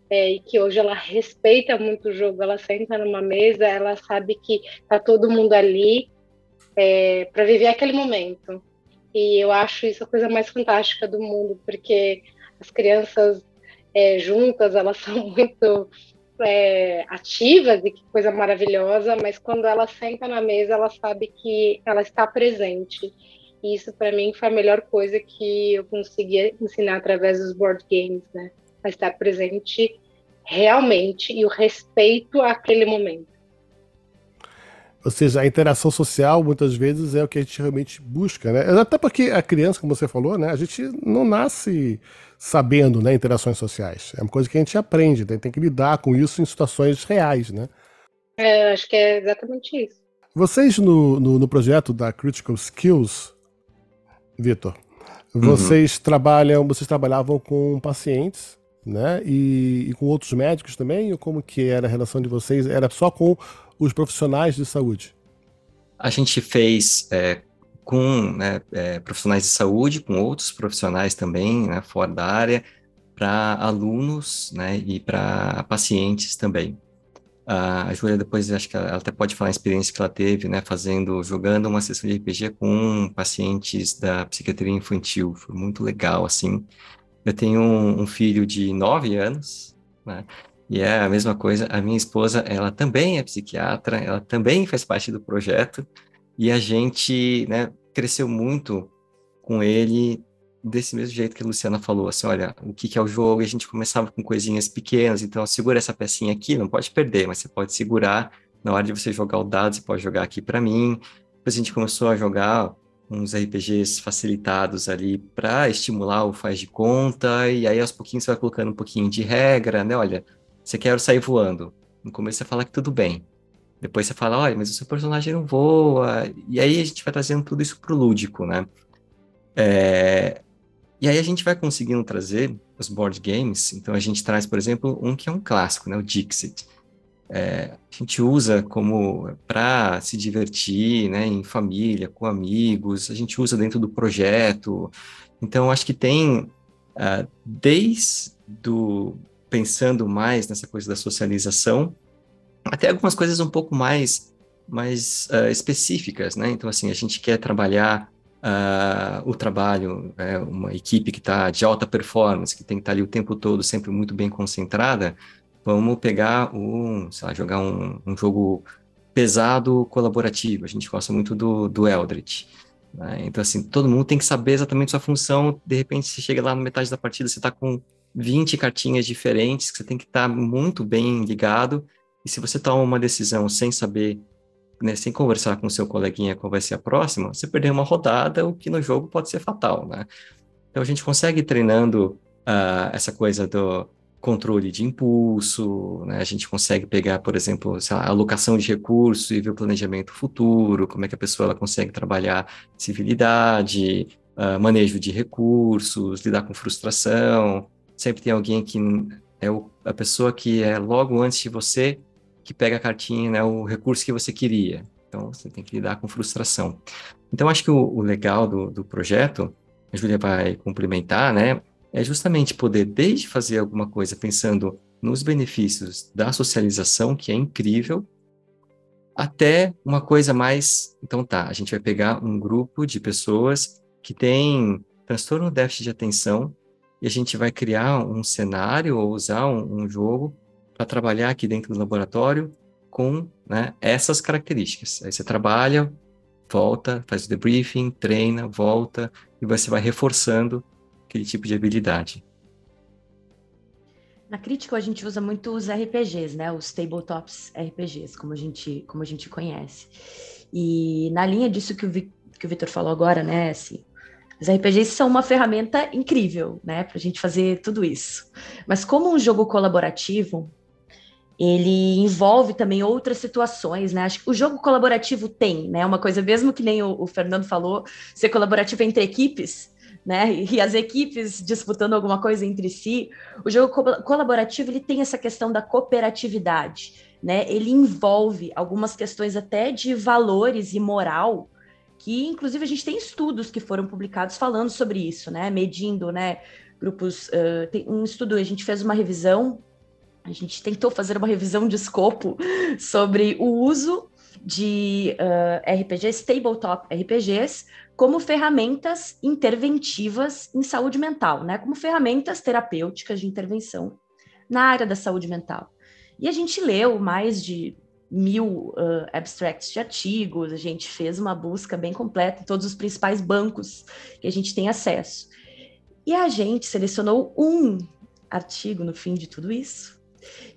é, e que hoje ela respeita muito o jogo. Ela senta numa mesa, ela sabe que tá todo mundo ali é, para viver aquele momento. E eu acho isso a coisa mais fantástica do mundo, porque as crianças é, juntas elas são muito é, ativas e que coisa maravilhosa, mas quando ela senta na mesa, ela sabe que ela está presente. E isso para mim foi a melhor coisa que eu consegui ensinar através dos board games, né? a estar presente realmente e o respeito àquele momento. Ou seja, a interação social muitas vezes é o que a gente realmente busca, né? Até porque a criança, como você falou, né? A gente não nasce sabendo, né? Interações sociais. É uma coisa que a gente aprende, né? tem que lidar com isso em situações reais, né? É, acho que é exatamente isso. Vocês no, no, no projeto da Critical Skills, Vitor, uhum. vocês uhum. trabalham, vocês trabalhavam com pacientes né? E, e, com outros médicos também? Ou como que era a relação de vocês? Era só com os profissionais de saúde? A gente fez é, com né, é, profissionais de saúde, com outros profissionais também, né, fora da área, para alunos né, e para pacientes também. a Júlia depois, acho que ela, até pode falar a experiência que ela teve, né, fazendo, jogando uma sessão de RPG com pacientes da psiquiatria infantil. Foi muito legal, assim. Eu tenho um, um filho de nove anos, né? E é a mesma coisa, a minha esposa, ela também é psiquiatra, ela também faz parte do projeto, e a gente, né, cresceu muito com ele desse mesmo jeito que a Luciana falou, assim, olha, o que, que é o jogo, e a gente começava com coisinhas pequenas, então segura essa pecinha aqui, não pode perder, mas você pode segurar, na hora de você jogar o dado, você pode jogar aqui para mim, depois a gente começou a jogar uns RPGs facilitados ali para estimular o faz de conta, e aí aos pouquinhos você vai colocando um pouquinho de regra, né? Olha, você quer sair voando. No começo você fala que tudo bem. Depois você fala, olha, mas o seu personagem não voa. E aí a gente vai trazendo tudo isso pro lúdico, né? É... E aí a gente vai conseguindo trazer os board games. Então a gente traz, por exemplo, um que é um clássico, né? O Dixit é, a gente usa como para se divertir, né, em família, com amigos, a gente usa dentro do projeto. Então, acho que tem, uh, desde do, pensando mais nessa coisa da socialização, até algumas coisas um pouco mais, mais uh, específicas, né? Então, assim, a gente quer trabalhar uh, o trabalho, é, uma equipe que está de alta performance, que tem que estar tá ali o tempo todo sempre muito bem concentrada, Vamos pegar um, sei lá, jogar um, um jogo pesado colaborativo. A gente gosta muito do, do Eldritch. Né? Então, assim, todo mundo tem que saber exatamente sua função. De repente, você chega lá na metade da partida, você está com 20 cartinhas diferentes, que você tem que estar tá muito bem ligado. E se você toma uma decisão sem saber, né, sem conversar com seu coleguinha qual vai ser a próxima, você perdeu uma rodada, o que no jogo pode ser fatal, né? Então, a gente consegue treinando uh, essa coisa do controle de impulso, né? a gente consegue pegar, por exemplo, lá, alocação de recursos e ver o planejamento futuro, como é que a pessoa ela consegue trabalhar civilidade, uh, manejo de recursos, lidar com frustração. Sempre tem alguém que é o, a pessoa que é logo antes de você que pega a cartinha, né, o recurso que você queria. Então, você tem que lidar com frustração. Então, acho que o, o legal do, do projeto, a Júlia vai complementar, né, é justamente poder, desde fazer alguma coisa pensando nos benefícios da socialização, que é incrível, até uma coisa mais. Então, tá, a gente vai pegar um grupo de pessoas que tem transtorno déficit de atenção e a gente vai criar um cenário ou usar um, um jogo para trabalhar aqui dentro do laboratório com né, essas características. Aí você trabalha, volta, faz o debriefing, treina, volta e você vai reforçando aquele tipo de habilidade. Na crítica a gente usa muito os RPGs, né? Os tabletops RPGs, como a gente, como a gente conhece. E na linha disso que o, Vi, que o Vitor falou agora, né? Assim, os RPGs são uma ferramenta incrível, né? Para a gente fazer tudo isso. Mas como um jogo colaborativo, ele envolve também outras situações, né? Acho que o jogo colaborativo tem, né? Uma coisa mesmo que nem o, o Fernando falou, ser colaborativo entre equipes, né? E as equipes disputando alguma coisa entre si. O jogo co colaborativo ele tem essa questão da cooperatividade, né? Ele envolve algumas questões até de valores e moral, que inclusive a gente tem estudos que foram publicados falando sobre isso, né? Medindo, né? Grupos, uh, tem um estudo, a gente fez uma revisão, a gente tentou fazer uma revisão de escopo sobre o uso de uh, RPGs, tabletop RPGs, como ferramentas interventivas em saúde mental, né? Como ferramentas terapêuticas de intervenção na área da saúde mental. E a gente leu mais de mil uh, abstracts de artigos, a gente fez uma busca bem completa em todos os principais bancos que a gente tem acesso. E a gente selecionou um artigo no fim de tudo isso,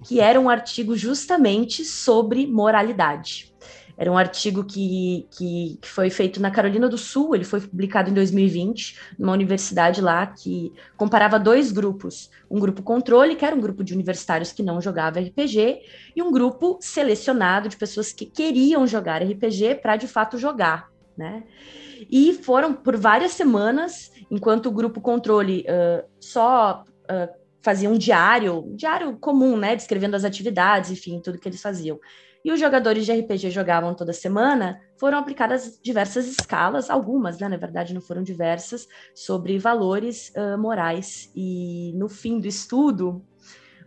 que era um artigo justamente sobre moralidade. Era um artigo que, que, que, foi feito na Carolina do Sul, ele foi publicado em 2020, numa universidade lá que comparava dois grupos: um grupo controle, que era um grupo de universitários que não jogava RPG, e um grupo selecionado de pessoas que queriam jogar RPG para de fato jogar, né? E foram por várias semanas, enquanto o grupo controle uh, só uh, fazia um diário, um diário comum, né? Descrevendo as atividades, enfim, tudo que eles faziam e os jogadores de RPG jogavam toda semana, foram aplicadas diversas escalas, algumas, né, na verdade não foram diversas, sobre valores uh, morais. E no fim do estudo,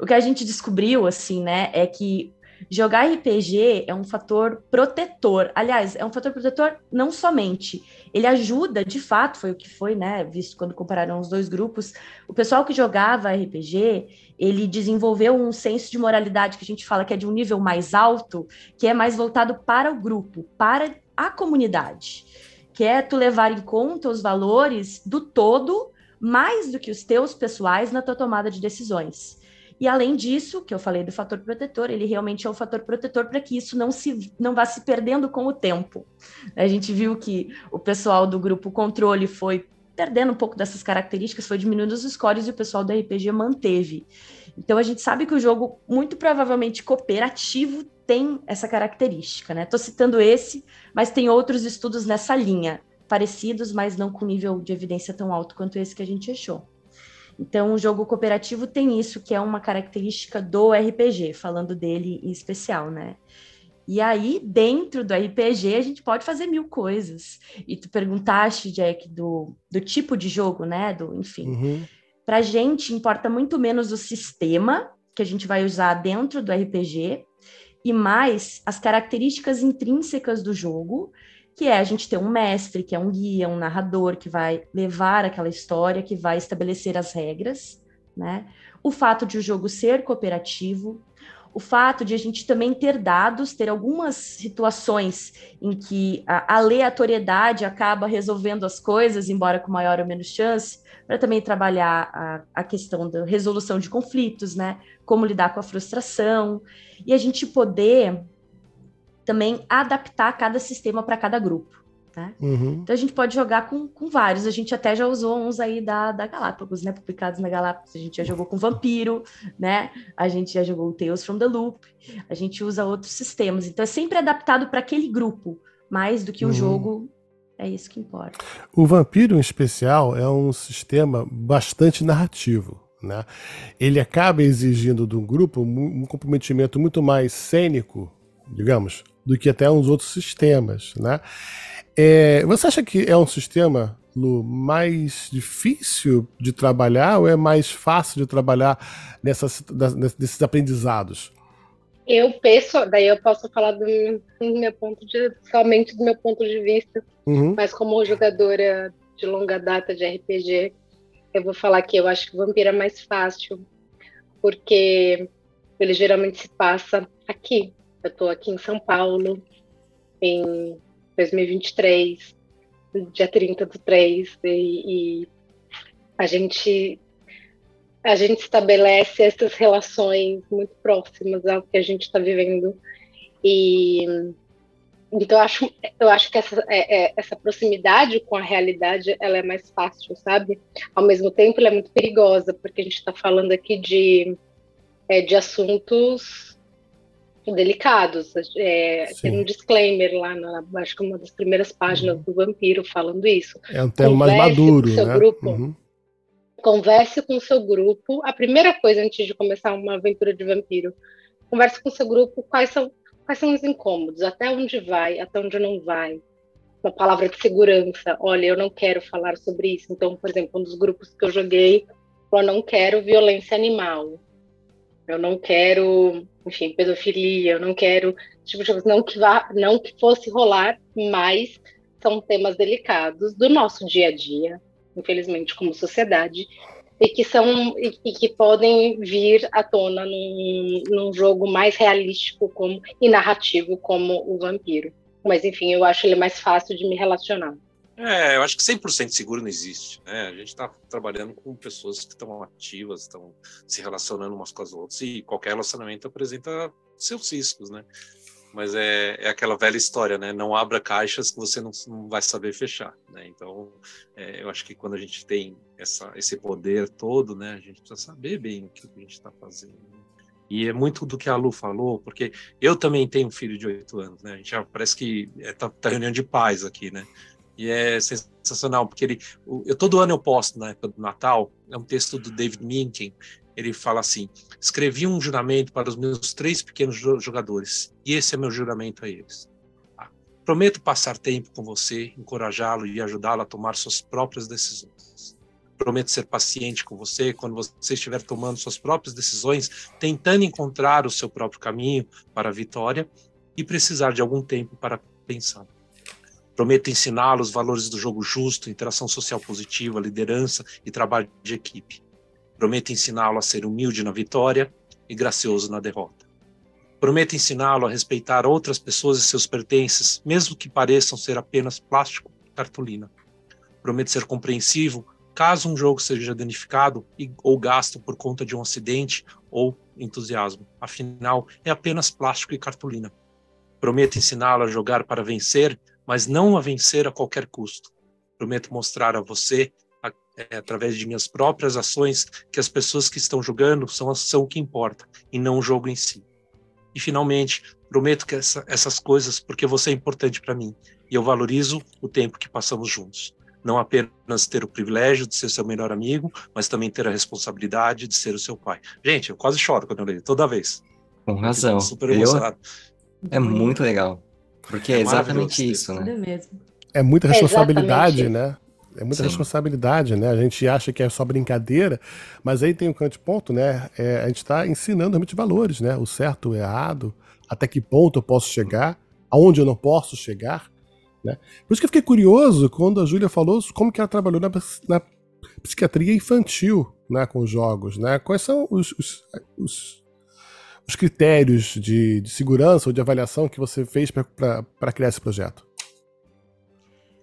o que a gente descobriu, assim, né, é que Jogar RPG é um fator protetor. Aliás, é um fator protetor não somente. Ele ajuda, de fato, foi o que foi, né? Visto quando compararam os dois grupos. O pessoal que jogava RPG, ele desenvolveu um senso de moralidade que a gente fala que é de um nível mais alto, que é mais voltado para o grupo, para a comunidade. Que é tu levar em conta os valores do todo mais do que os teus pessoais na tua tomada de decisões. E além disso, que eu falei do fator protetor, ele realmente é um fator protetor para que isso não se não vá se perdendo com o tempo. A gente viu que o pessoal do grupo controle foi perdendo um pouco dessas características, foi diminuindo os scores e o pessoal do RPG manteve. Então a gente sabe que o jogo, muito provavelmente cooperativo, tem essa característica, né? Estou citando esse, mas tem outros estudos nessa linha, parecidos, mas não com nível de evidência tão alto quanto esse que a gente achou. Então, o jogo cooperativo tem isso, que é uma característica do RPG, falando dele em especial, né? E aí, dentro do RPG, a gente pode fazer mil coisas. E tu perguntaste, Jack, do, do tipo de jogo, né? Do, enfim. Uhum. Pra gente, importa muito menos o sistema que a gente vai usar dentro do RPG e mais as características intrínsecas do jogo que é a gente ter um mestre, que é um guia, um narrador que vai levar aquela história, que vai estabelecer as regras, né? O fato de o jogo ser cooperativo, o fato de a gente também ter dados, ter algumas situações em que a aleatoriedade acaba resolvendo as coisas, embora com maior ou menos chance, para também trabalhar a, a, questão da resolução de conflitos, né? Como lidar com a frustração, e a gente poder também adaptar cada sistema para cada grupo. Né? Uhum. Então a gente pode jogar com, com vários. A gente até já usou uns aí da, da Galápagos, né? Publicados na Galápagos. A gente já jogou com Vampiro, né? A gente já jogou Tales from the Loop. A gente usa outros sistemas. Então é sempre adaptado para aquele grupo, mais do que o uhum. jogo. É isso que importa. O Vampiro, em especial, é um sistema bastante narrativo. Né? Ele acaba exigindo do grupo um comprometimento muito mais cênico, digamos, do que até uns outros sistemas, né? É, você acha que é um sistema, Lu, mais difícil de trabalhar ou é mais fácil de trabalhar nessas, desses aprendizados? Eu penso, daí eu posso falar do meu ponto de somente do meu ponto de vista, uhum. mas como jogadora de longa data de RPG, eu vou falar que eu acho que o Vampiro é mais fácil, porque ele geralmente se passa aqui. Eu estou aqui em São Paulo, em 2023, dia 30 do 3, e, e a gente a gente estabelece essas relações muito próximas ao que a gente está vivendo. E então eu acho eu acho que essa é, é, essa proximidade com a realidade ela é mais fácil sabe? Ao mesmo tempo ela é muito perigosa porque a gente está falando aqui de é, de assuntos delicados. É, tem um disclaimer lá, na, acho que uma das primeiras páginas uhum. do Vampiro falando isso. É um tema mais maduro, seu né? Grupo, uhum. Converse com o seu grupo. A primeira coisa antes de começar uma aventura de vampiro, converse com o seu grupo quais são, quais são os incômodos, até onde vai, até onde não vai. Uma palavra de segurança. Olha, eu não quero falar sobre isso. Então, por exemplo, um dos grupos que eu joguei, eu não quero violência animal. Eu não quero enfim, pedofilia, eu não quero, tipo não que vá, não que fosse rolar, mas são temas delicados do nosso dia a dia, infelizmente, como sociedade, e que são e, e que podem vir à tona num, num, jogo mais realístico como e narrativo como o Vampiro. Mas enfim, eu acho ele mais fácil de me relacionar. É, eu acho que 100% seguro não existe. Né? A gente está trabalhando com pessoas que estão ativas, estão se relacionando umas com as outras, e qualquer relacionamento apresenta seus riscos, né? Mas é, é aquela velha história, né? Não abra caixas que você não, não vai saber fechar, né? Então, é, eu acho que quando a gente tem essa, esse poder todo, né? A gente precisa saber bem o que a gente está fazendo. E é muito do que a Lu falou, porque eu também tenho um filho de oito anos, né? A gente já parece que é, tá, tá reunião de pais aqui, né? E é sensacional, porque ele, eu todo ano eu posto na época do Natal, é um texto do David Minkin, ele fala assim: escrevi um juramento para os meus três pequenos jogadores, e esse é meu juramento a eles. Ah, prometo passar tempo com você, encorajá-lo e ajudá-lo a tomar suas próprias decisões. Prometo ser paciente com você quando você estiver tomando suas próprias decisões, tentando encontrar o seu próprio caminho para a vitória e precisar de algum tempo para pensar. Prometo ensiná-lo os valores do jogo justo, interação social positiva, liderança e trabalho de equipe. Prometo ensiná-lo a ser humilde na vitória e gracioso na derrota. Prometo ensiná-lo a respeitar outras pessoas e seus pertences, mesmo que pareçam ser apenas plástico e cartolina. Prometo ser compreensivo caso um jogo seja danificado e, ou gasto por conta de um acidente ou entusiasmo. Afinal, é apenas plástico e cartolina. Prometo ensiná-lo a jogar para vencer, mas não a vencer a qualquer custo. Prometo mostrar a você, a, é, através de minhas próprias ações, que as pessoas que estão jogando são, são o que importa, e não o jogo em si. E, finalmente, prometo que essa, essas coisas, porque você é importante para mim, e eu valorizo o tempo que passamos juntos. Não apenas ter o privilégio de ser seu melhor amigo, mas também ter a responsabilidade de ser o seu pai. Gente, eu quase choro quando eu leio, toda vez. Com razão. Super emocionado. Eu... É muito legal. Porque é, é exatamente isso, né? É muita responsabilidade, é né? É muita Sim. responsabilidade, né? A gente acha que é só brincadeira, mas aí tem um um ponto, né? É, a gente está ensinando realmente valores, né? O certo, o errado, até que ponto eu posso chegar, aonde eu não posso chegar, né? Por isso que eu fiquei curioso quando a Júlia falou como que ela trabalhou na, na psiquiatria infantil, né? Com jogos, né? Quais são os, os, os os critérios de, de segurança ou de avaliação que você fez para criar esse projeto?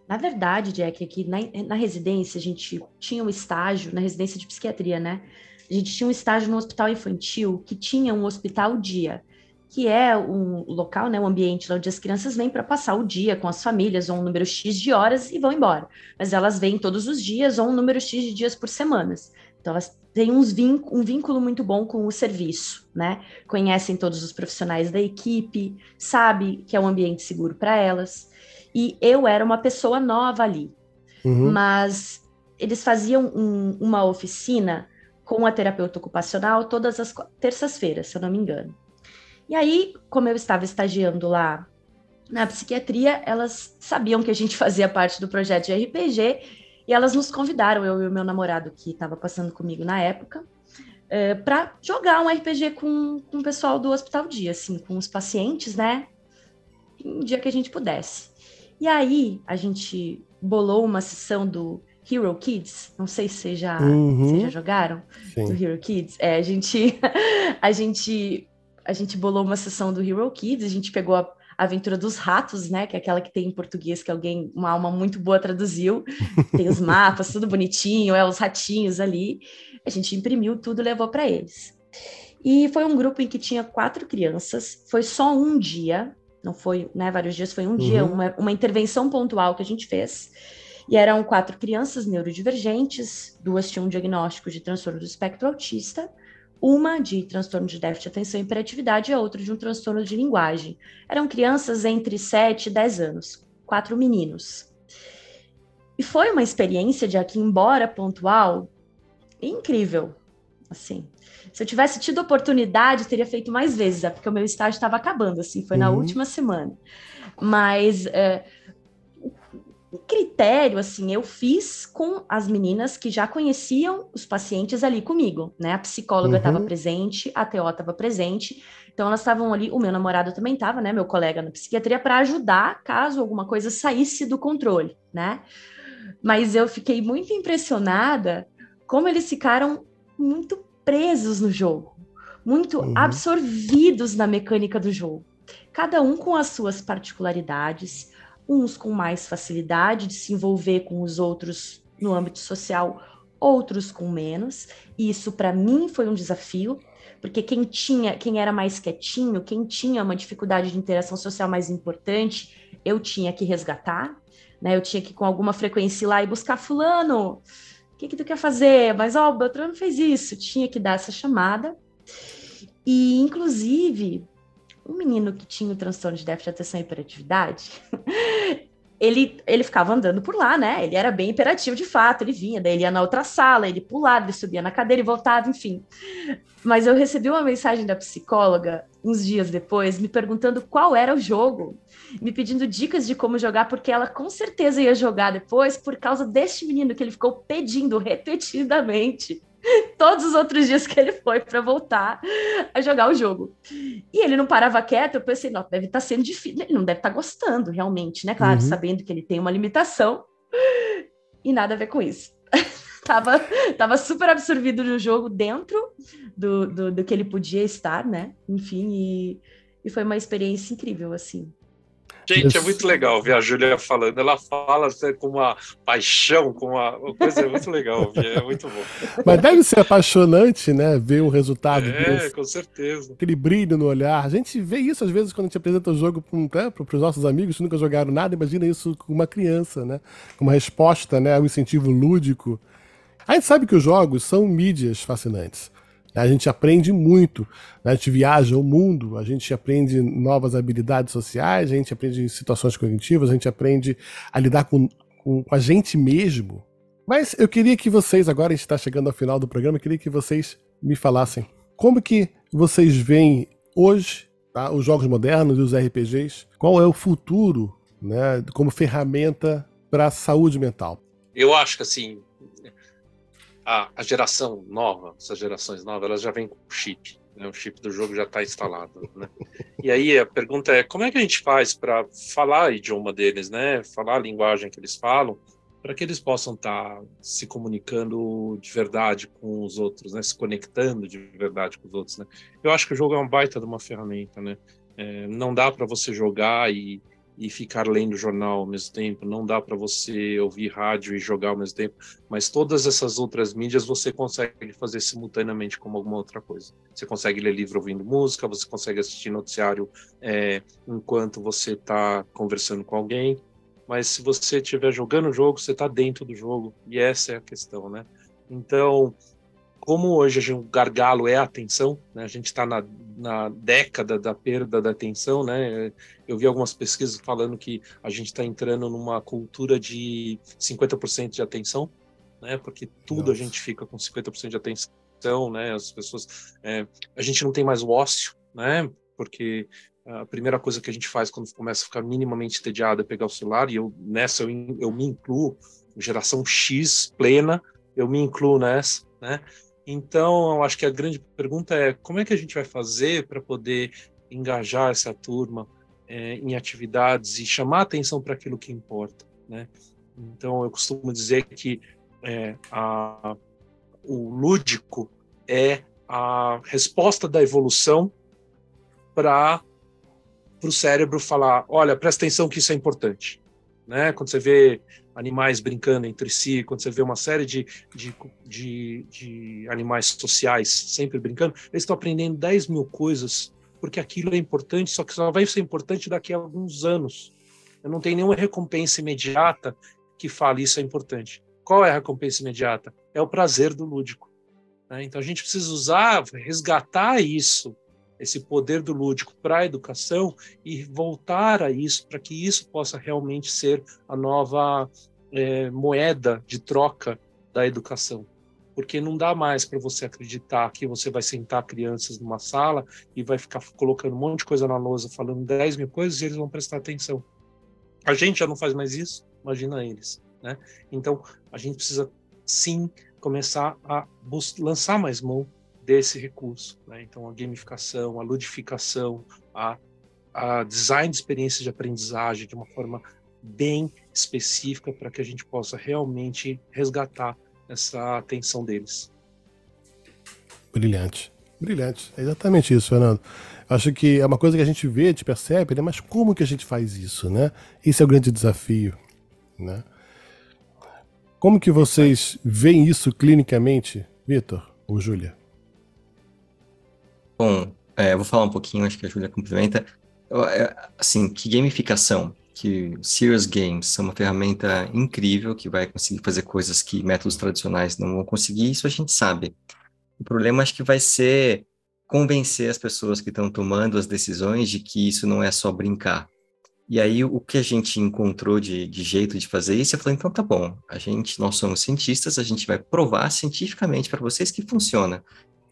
Na verdade, Jack, aqui na, na residência a gente tinha um estágio, na residência de psiquiatria, né? A gente tinha um estágio no hospital infantil que tinha um hospital dia, que é um local, né, um ambiente onde as crianças vêm para passar o dia com as famílias, ou um número X de horas e vão embora. Mas elas vêm todos os dias, ou um número X de dias por semanas. Então, elas têm uns um vínculo muito bom com o serviço, né? Conhecem todos os profissionais da equipe, sabe que é um ambiente seguro para elas. E eu era uma pessoa nova ali, uhum. mas eles faziam um, uma oficina com a terapeuta ocupacional todas as terças-feiras, se eu não me engano. E aí, como eu estava estagiando lá na psiquiatria, elas sabiam que a gente fazia parte do projeto de RPG e elas nos convidaram, eu e o meu namorado que estava passando comigo na época, é, para jogar um RPG com, com o pessoal do Hospital Dia, assim, com os pacientes, né? Um dia que a gente pudesse. E aí a gente bolou uma sessão do Hero Kids. Não sei se vocês já, Uhum. vocês já jogaram Sim. do Hero Kids. É, a gente, a gente, a gente bolou uma sessão do Hero Kids. A gente pegou a Aventura dos Ratos, né? Que é aquela que tem em português que alguém, uma alma muito boa traduziu. Tem os mapas, tudo bonitinho, é os ratinhos ali. A gente imprimiu tudo, e levou para eles. E foi um grupo em que tinha quatro crianças. Foi só um dia, não foi, né? Vários dias, foi um dia, Uhum. uma, uma intervenção pontual que a gente fez. E eram quatro crianças neurodivergentes, duas tinham um diagnóstico de transtorno do espectro autista, uma de transtorno de déficit de atenção e hiperatividade e a outra de um transtorno de linguagem. Eram crianças entre 7 e 10 anos, quatro meninos. E foi uma experiência de aqui, embora pontual, incrível. Assim, se eu tivesse tido oportunidade, eu teria feito mais vezes, é porque o meu estágio estava acabando, assim, foi na Uhum. última semana. Mas é, critério, assim, eu fiz com as meninas que já conheciam os pacientes ali comigo, né? A psicóloga estava Uhum. presente, a TO estava presente, então elas estavam ali, o meu namorado também estava, né? Meu colega na psiquiatria, para ajudar caso alguma coisa saísse do controle, né? Mas eu fiquei muito impressionada como eles ficaram muito presos no jogo, muito Uhum. absorvidos na mecânica do jogo. Cada um com as suas particularidades, uns com mais facilidade de se envolver com os outros no âmbito social, outros com menos. E isso para mim foi um desafio, porque quem tinha, quem era mais quietinho, quem tinha uma dificuldade de interação social mais importante, eu tinha que resgatar, né? Eu tinha que com alguma frequência ir lá e buscar fulano. O que que tu quer fazer? Mas ó, o Beltrano fez isso, tinha que dar essa chamada. E inclusive, um menino que tinha o transtorno de déficit de atenção e hiperatividade, ele, ele ficava andando por lá, né? Ele era bem hiperativo de fato, ele vinha, daí ele ia na outra sala, ele pulava, ele subia na cadeira e voltava, enfim. Mas eu recebi uma mensagem da psicóloga uns dias depois, me perguntando qual era o jogo, me pedindo dicas de como jogar, porque ela com certeza ia jogar depois por causa deste menino que ele ficou pedindo repetidamente todos os outros dias que ele foi para voltar a jogar o jogo. E ele não parava quieto, eu pensei, não, deve estar sendo difícil, ele não deve estar gostando realmente, né? Claro, Uhum. sabendo que ele tem uma limitação e nada a ver com isso. tava, tava super absorvido no jogo dentro do, do, do que ele podia estar, né? Enfim, e, e foi uma experiência incrível, assim. Gente, Isso. é muito legal ver a Júlia falando. Ela fala assim, com uma paixão, com uma, uma coisa muito legal. É muito bom. Mas deve ser apaixonante, né? Ver o resultado É, desse. com certeza. Aquele brilho no olhar. A gente vê isso às vezes quando a gente apresenta o jogo para os nossos amigos que nunca jogaram nada. Imagina isso com uma criança, né? Com uma resposta né, ao incentivo lúdico. A gente sabe que os jogos são mídias fascinantes. Né? A gente aprende muito, né? a gente viaja o mundo, a gente aprende novas habilidades sociais, a gente aprende situações cognitivas, a gente aprende a lidar com, com, com a gente mesmo. Mas eu queria que vocês, agora a gente está chegando ao final do programa, eu queria que vocês me falassem como que vocês veem hoje tá, os jogos modernos e os RPGs, qual é o futuro né, como ferramenta para a saúde mental. Eu acho que assim, a, a geração nova, essas gerações novas, elas já vêm com chip. Né? O chip do jogo já está instalado. Né? E aí a pergunta é como é que a gente faz para falar o idioma deles, né? Falar a linguagem que eles falam, para que eles possam estar se comunicando de verdade com os outros, né? Se conectando de verdade com os outros, né? Eu acho que o jogo é uma baita de uma ferramenta, né? É, não dá para você jogar e, e ficar lendo jornal ao mesmo tempo, não dá para você ouvir rádio e jogar ao mesmo tempo, mas todas essas outras mídias você consegue fazer simultaneamente como alguma outra coisa. Você consegue ler livro ouvindo música, você consegue assistir noticiário é, enquanto você está conversando com alguém, mas se você estiver jogando o jogo, você está dentro do jogo, e essa é a questão, né? Então, como hoje a o gargalo é a atenção, né? a gente está na, na década da perda da atenção, né? Eu vi algumas pesquisas falando que a gente está entrando numa cultura de 50% de atenção, né? Porque tudo a Nossa. gente fica com 50% de atenção, né? As pessoas, é, a gente não tem mais o ócio, né? Porque a primeira coisa que a gente faz quando começa a ficar minimamente entediado é pegar o celular, e eu nessa eu, eu me incluo, geração X plena, eu me incluo nessa, né? Então, eu acho que a grande pergunta é como é que a gente vai fazer para poder engajar essa turma é, em atividades e chamar atenção para aquilo que importa, né? Então, eu costumo dizer que é, a, o lúdico é a resposta da evolução para o cérebro falar, olha, presta atenção que isso é importante. Né? Quando você vê animais brincando entre si, quando você vê uma série de, de, de, de animais sociais sempre brincando, eles estão aprendendo 10 mil coisas, porque aquilo é importante, só que só vai ser importante daqui a alguns anos. Eu não tenho nenhuma recompensa imediata que fale isso é importante. Qual é a recompensa imediata? É o prazer do lúdico. Né? Então a gente precisa usar, resgatar isso, esse poder do lúdico para a educação e voltar a isso para que isso possa realmente ser a nova é, moeda de troca da educação. Porque não dá mais para você acreditar que você vai sentar crianças numa sala e vai ficar colocando um monte de coisa na lousa, falando 10 mil coisas e eles vão prestar atenção. A gente já não faz mais isso, imagina eles. Né? Então, a gente precisa sim começar a lançar mais mão desse recurso. Né? Então, a gamificação, a ludificação, a, a design de experiência de aprendizagem de uma forma bem específica para que a gente possa realmente resgatar essa atenção deles. Brilhante, brilhante. É exatamente isso, Fernando. Acho que é uma coisa que a gente vê, a gente percebe, né? mas como que a gente faz isso, né? Esse é o grande desafio, né? Como que vocês veem isso clinicamente, Vitor ou Júlia? Bom, é, vou falar um pouquinho, acho que a Júlia complementa. É, assim, que gamificação, que Serious Games são uma ferramenta incrível que vai conseguir fazer coisas que métodos tradicionais não vão conseguir, isso a gente sabe. O problema acho que vai ser convencer as pessoas que estão tomando as decisões de que isso não é só brincar. E aí o que a gente encontrou de, de jeito de fazer isso, eu falei, então tá bom, a gente, nós somos cientistas, a gente vai provar cientificamente para vocês que funciona.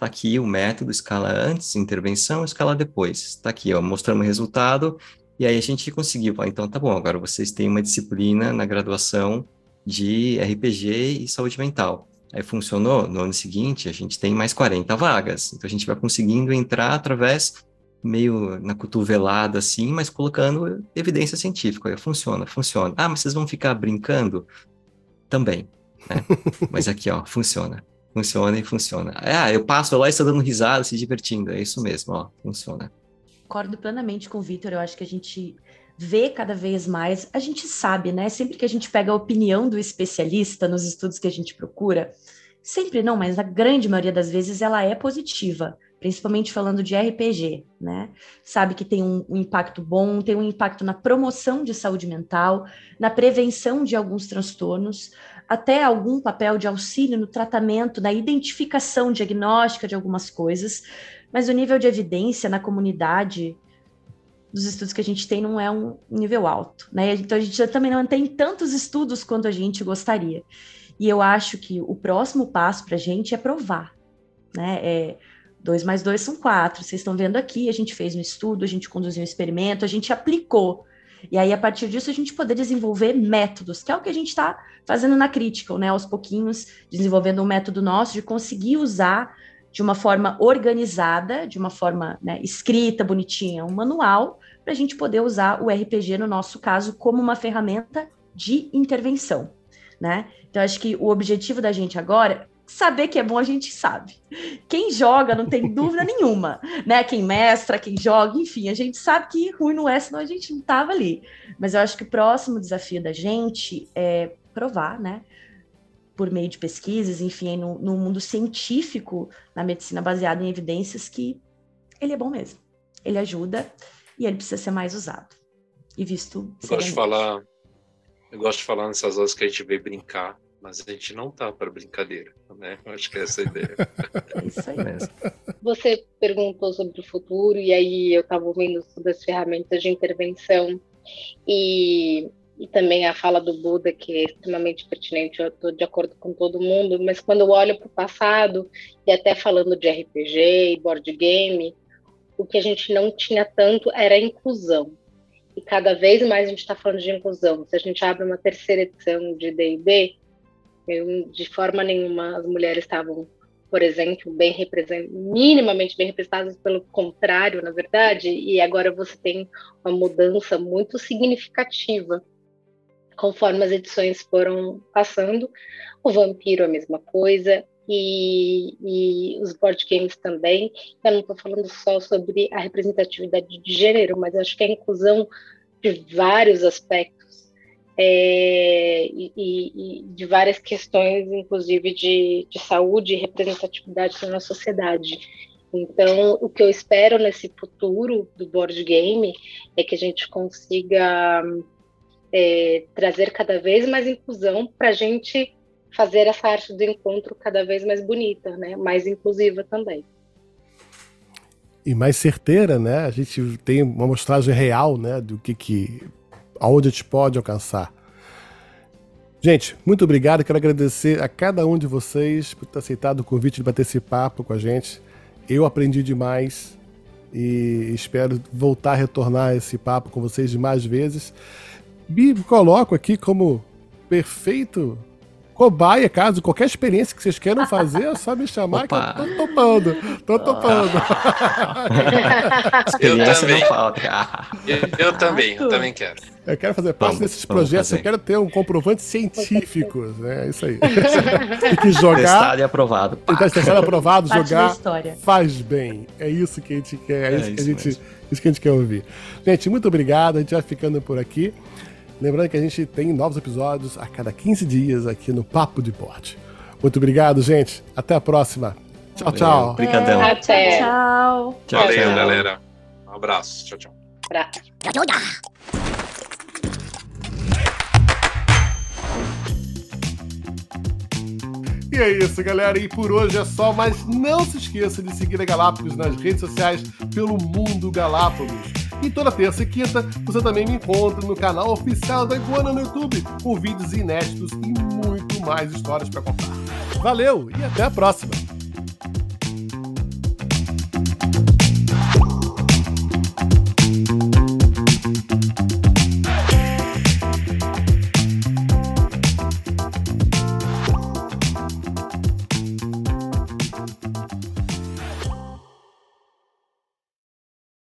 Está aqui o método, escala antes, intervenção, escala depois. Está aqui, ó, mostramos o resultado, e aí a gente conseguiu falar, então tá bom, agora vocês têm uma disciplina na graduação de RPG e saúde mental. Aí funcionou, no ano seguinte a gente tem mais 40 vagas. Então a gente vai conseguindo entrar através meio na cotovelada assim, mas colocando evidência científica. Aí funciona, funciona. Ah, mas vocês vão ficar brincando? Também. Né? mas aqui, ó, funciona. Funciona e funciona. Ah, eu passo lá e estou dando risada, se divertindo. É isso mesmo, ó, funciona. Concordo plenamente com o Vitor. Eu acho que a gente vê cada vez mais, a gente sabe, né? Sempre que a gente pega a opinião do especialista nos estudos que a gente procura, sempre não, mas a grande maioria das vezes ela é positiva, principalmente falando de RPG, né? Sabe que tem um, um impacto bom, tem um impacto na promoção de saúde mental, na prevenção de alguns transtornos, até algum papel de auxílio no tratamento, na identificação diagnóstica de algumas coisas, mas o nível de evidência na comunidade dos estudos que a gente tem não é um nível alto, né? Então a gente também não tem tantos estudos quanto a gente gostaria. E eu acho que o próximo passo para a gente é provar, né? É, dois mais dois são quatro. Vocês estão vendo aqui, a gente fez um estudo, a gente conduziu um experimento, a gente aplicou. E aí, a partir disso, a gente poder desenvolver métodos, que é o que a gente está fazendo na Critical, né? Aos pouquinhos, desenvolvendo um método nosso de conseguir usar de uma forma organizada, de uma forma né, escrita, bonitinha, um manual, para a gente poder usar o RPG, no nosso caso, como uma ferramenta de intervenção. Né? Então, acho que o objetivo da gente agora saber que é bom a gente sabe. Quem joga não tem dúvida nenhuma, né? Quem mestra, quem joga, enfim, a gente sabe que ruim não é, senão a gente não estava ali. Mas eu acho que o próximo desafio da gente é provar, né? Por meio de pesquisas, enfim, no, no mundo científico, na medicina baseada em evidências, que ele é bom mesmo. Ele ajuda e ele precisa ser mais usado. E visto. Eu gosto de falar, eu gosto de falar nessas horas que a gente veio brincar mas a gente não tá para brincadeira, né? Acho que é essa a ideia. É isso aí mesmo. Você perguntou sobre o futuro e aí eu estava ouvindo sobre as ferramentas de intervenção e, e também a fala do Buda que é extremamente pertinente. Eu estou de acordo com todo mundo, mas quando eu olho para o passado e até falando de RPG e board game, o que a gente não tinha tanto era a inclusão. E cada vez mais a gente está falando de inclusão. Se a gente abre uma terceira edição de D&D, de forma nenhuma as mulheres estavam, por exemplo, bem minimamente bem representadas, pelo contrário, na verdade, e agora você tem uma mudança muito significativa conforme as edições foram passando. O Vampiro a mesma coisa, e, e, os board games também. Eu não estou falando só sobre a representatividade de gênero, mas acho que a inclusão de vários aspectos é, e, e, de várias questões, inclusive de, de saúde e representatividade na sociedade. Então, o que eu espero nesse futuro do board game é que a gente consiga é, trazer cada vez mais inclusão para a gente fazer essa arte do encontro cada vez mais bonita, né? mais inclusiva também. E mais certeira, né? A gente tem uma mostragem real, né, do que que aonde a gente pode alcançar. Gente, muito obrigado. Quero agradecer a cada um de vocês por ter aceitado o convite de bater esse papo com a gente. Eu aprendi demais e espero voltar a retornar esse papo com vocês de mais vezes. Me coloco aqui como perfeito cobaia, caso qualquer experiência que vocês queiram fazer, é só me chamar Opa. que eu tô topando. Tô topando. eu também. Eu, eu, também, eu também quero. Eu quero fazer parte vamos, desses projetos, eu quero ter um comprovante científico, né? É isso aí. e que jogar. Testado e aprovado. Então, testado e aprovado, jogar faz bem. É isso que a gente quer, é, é isso, que a gente, isso que a gente quer ouvir. Gente, muito obrigado. A gente vai ficando por aqui. Lembrando que a gente tem novos episódios a cada 15 dias aqui no Papo de Porte. Muito obrigado, gente. Até a próxima. Tchau, tchau. Obrigadão. Até. Tchau. tchau. Valeu, tchau. galera. Um abraço. Tchau, tchau. Tchau, E é isso, galera. E por hoje é só, mas não se esqueça de seguir a Galápagos nas redes sociais pelo Mundo Galápagos. E toda terça e quinta você também me encontra no canal oficial da Iguana no YouTube, com vídeos inéditos e muito mais histórias para contar. Valeu e até a próxima!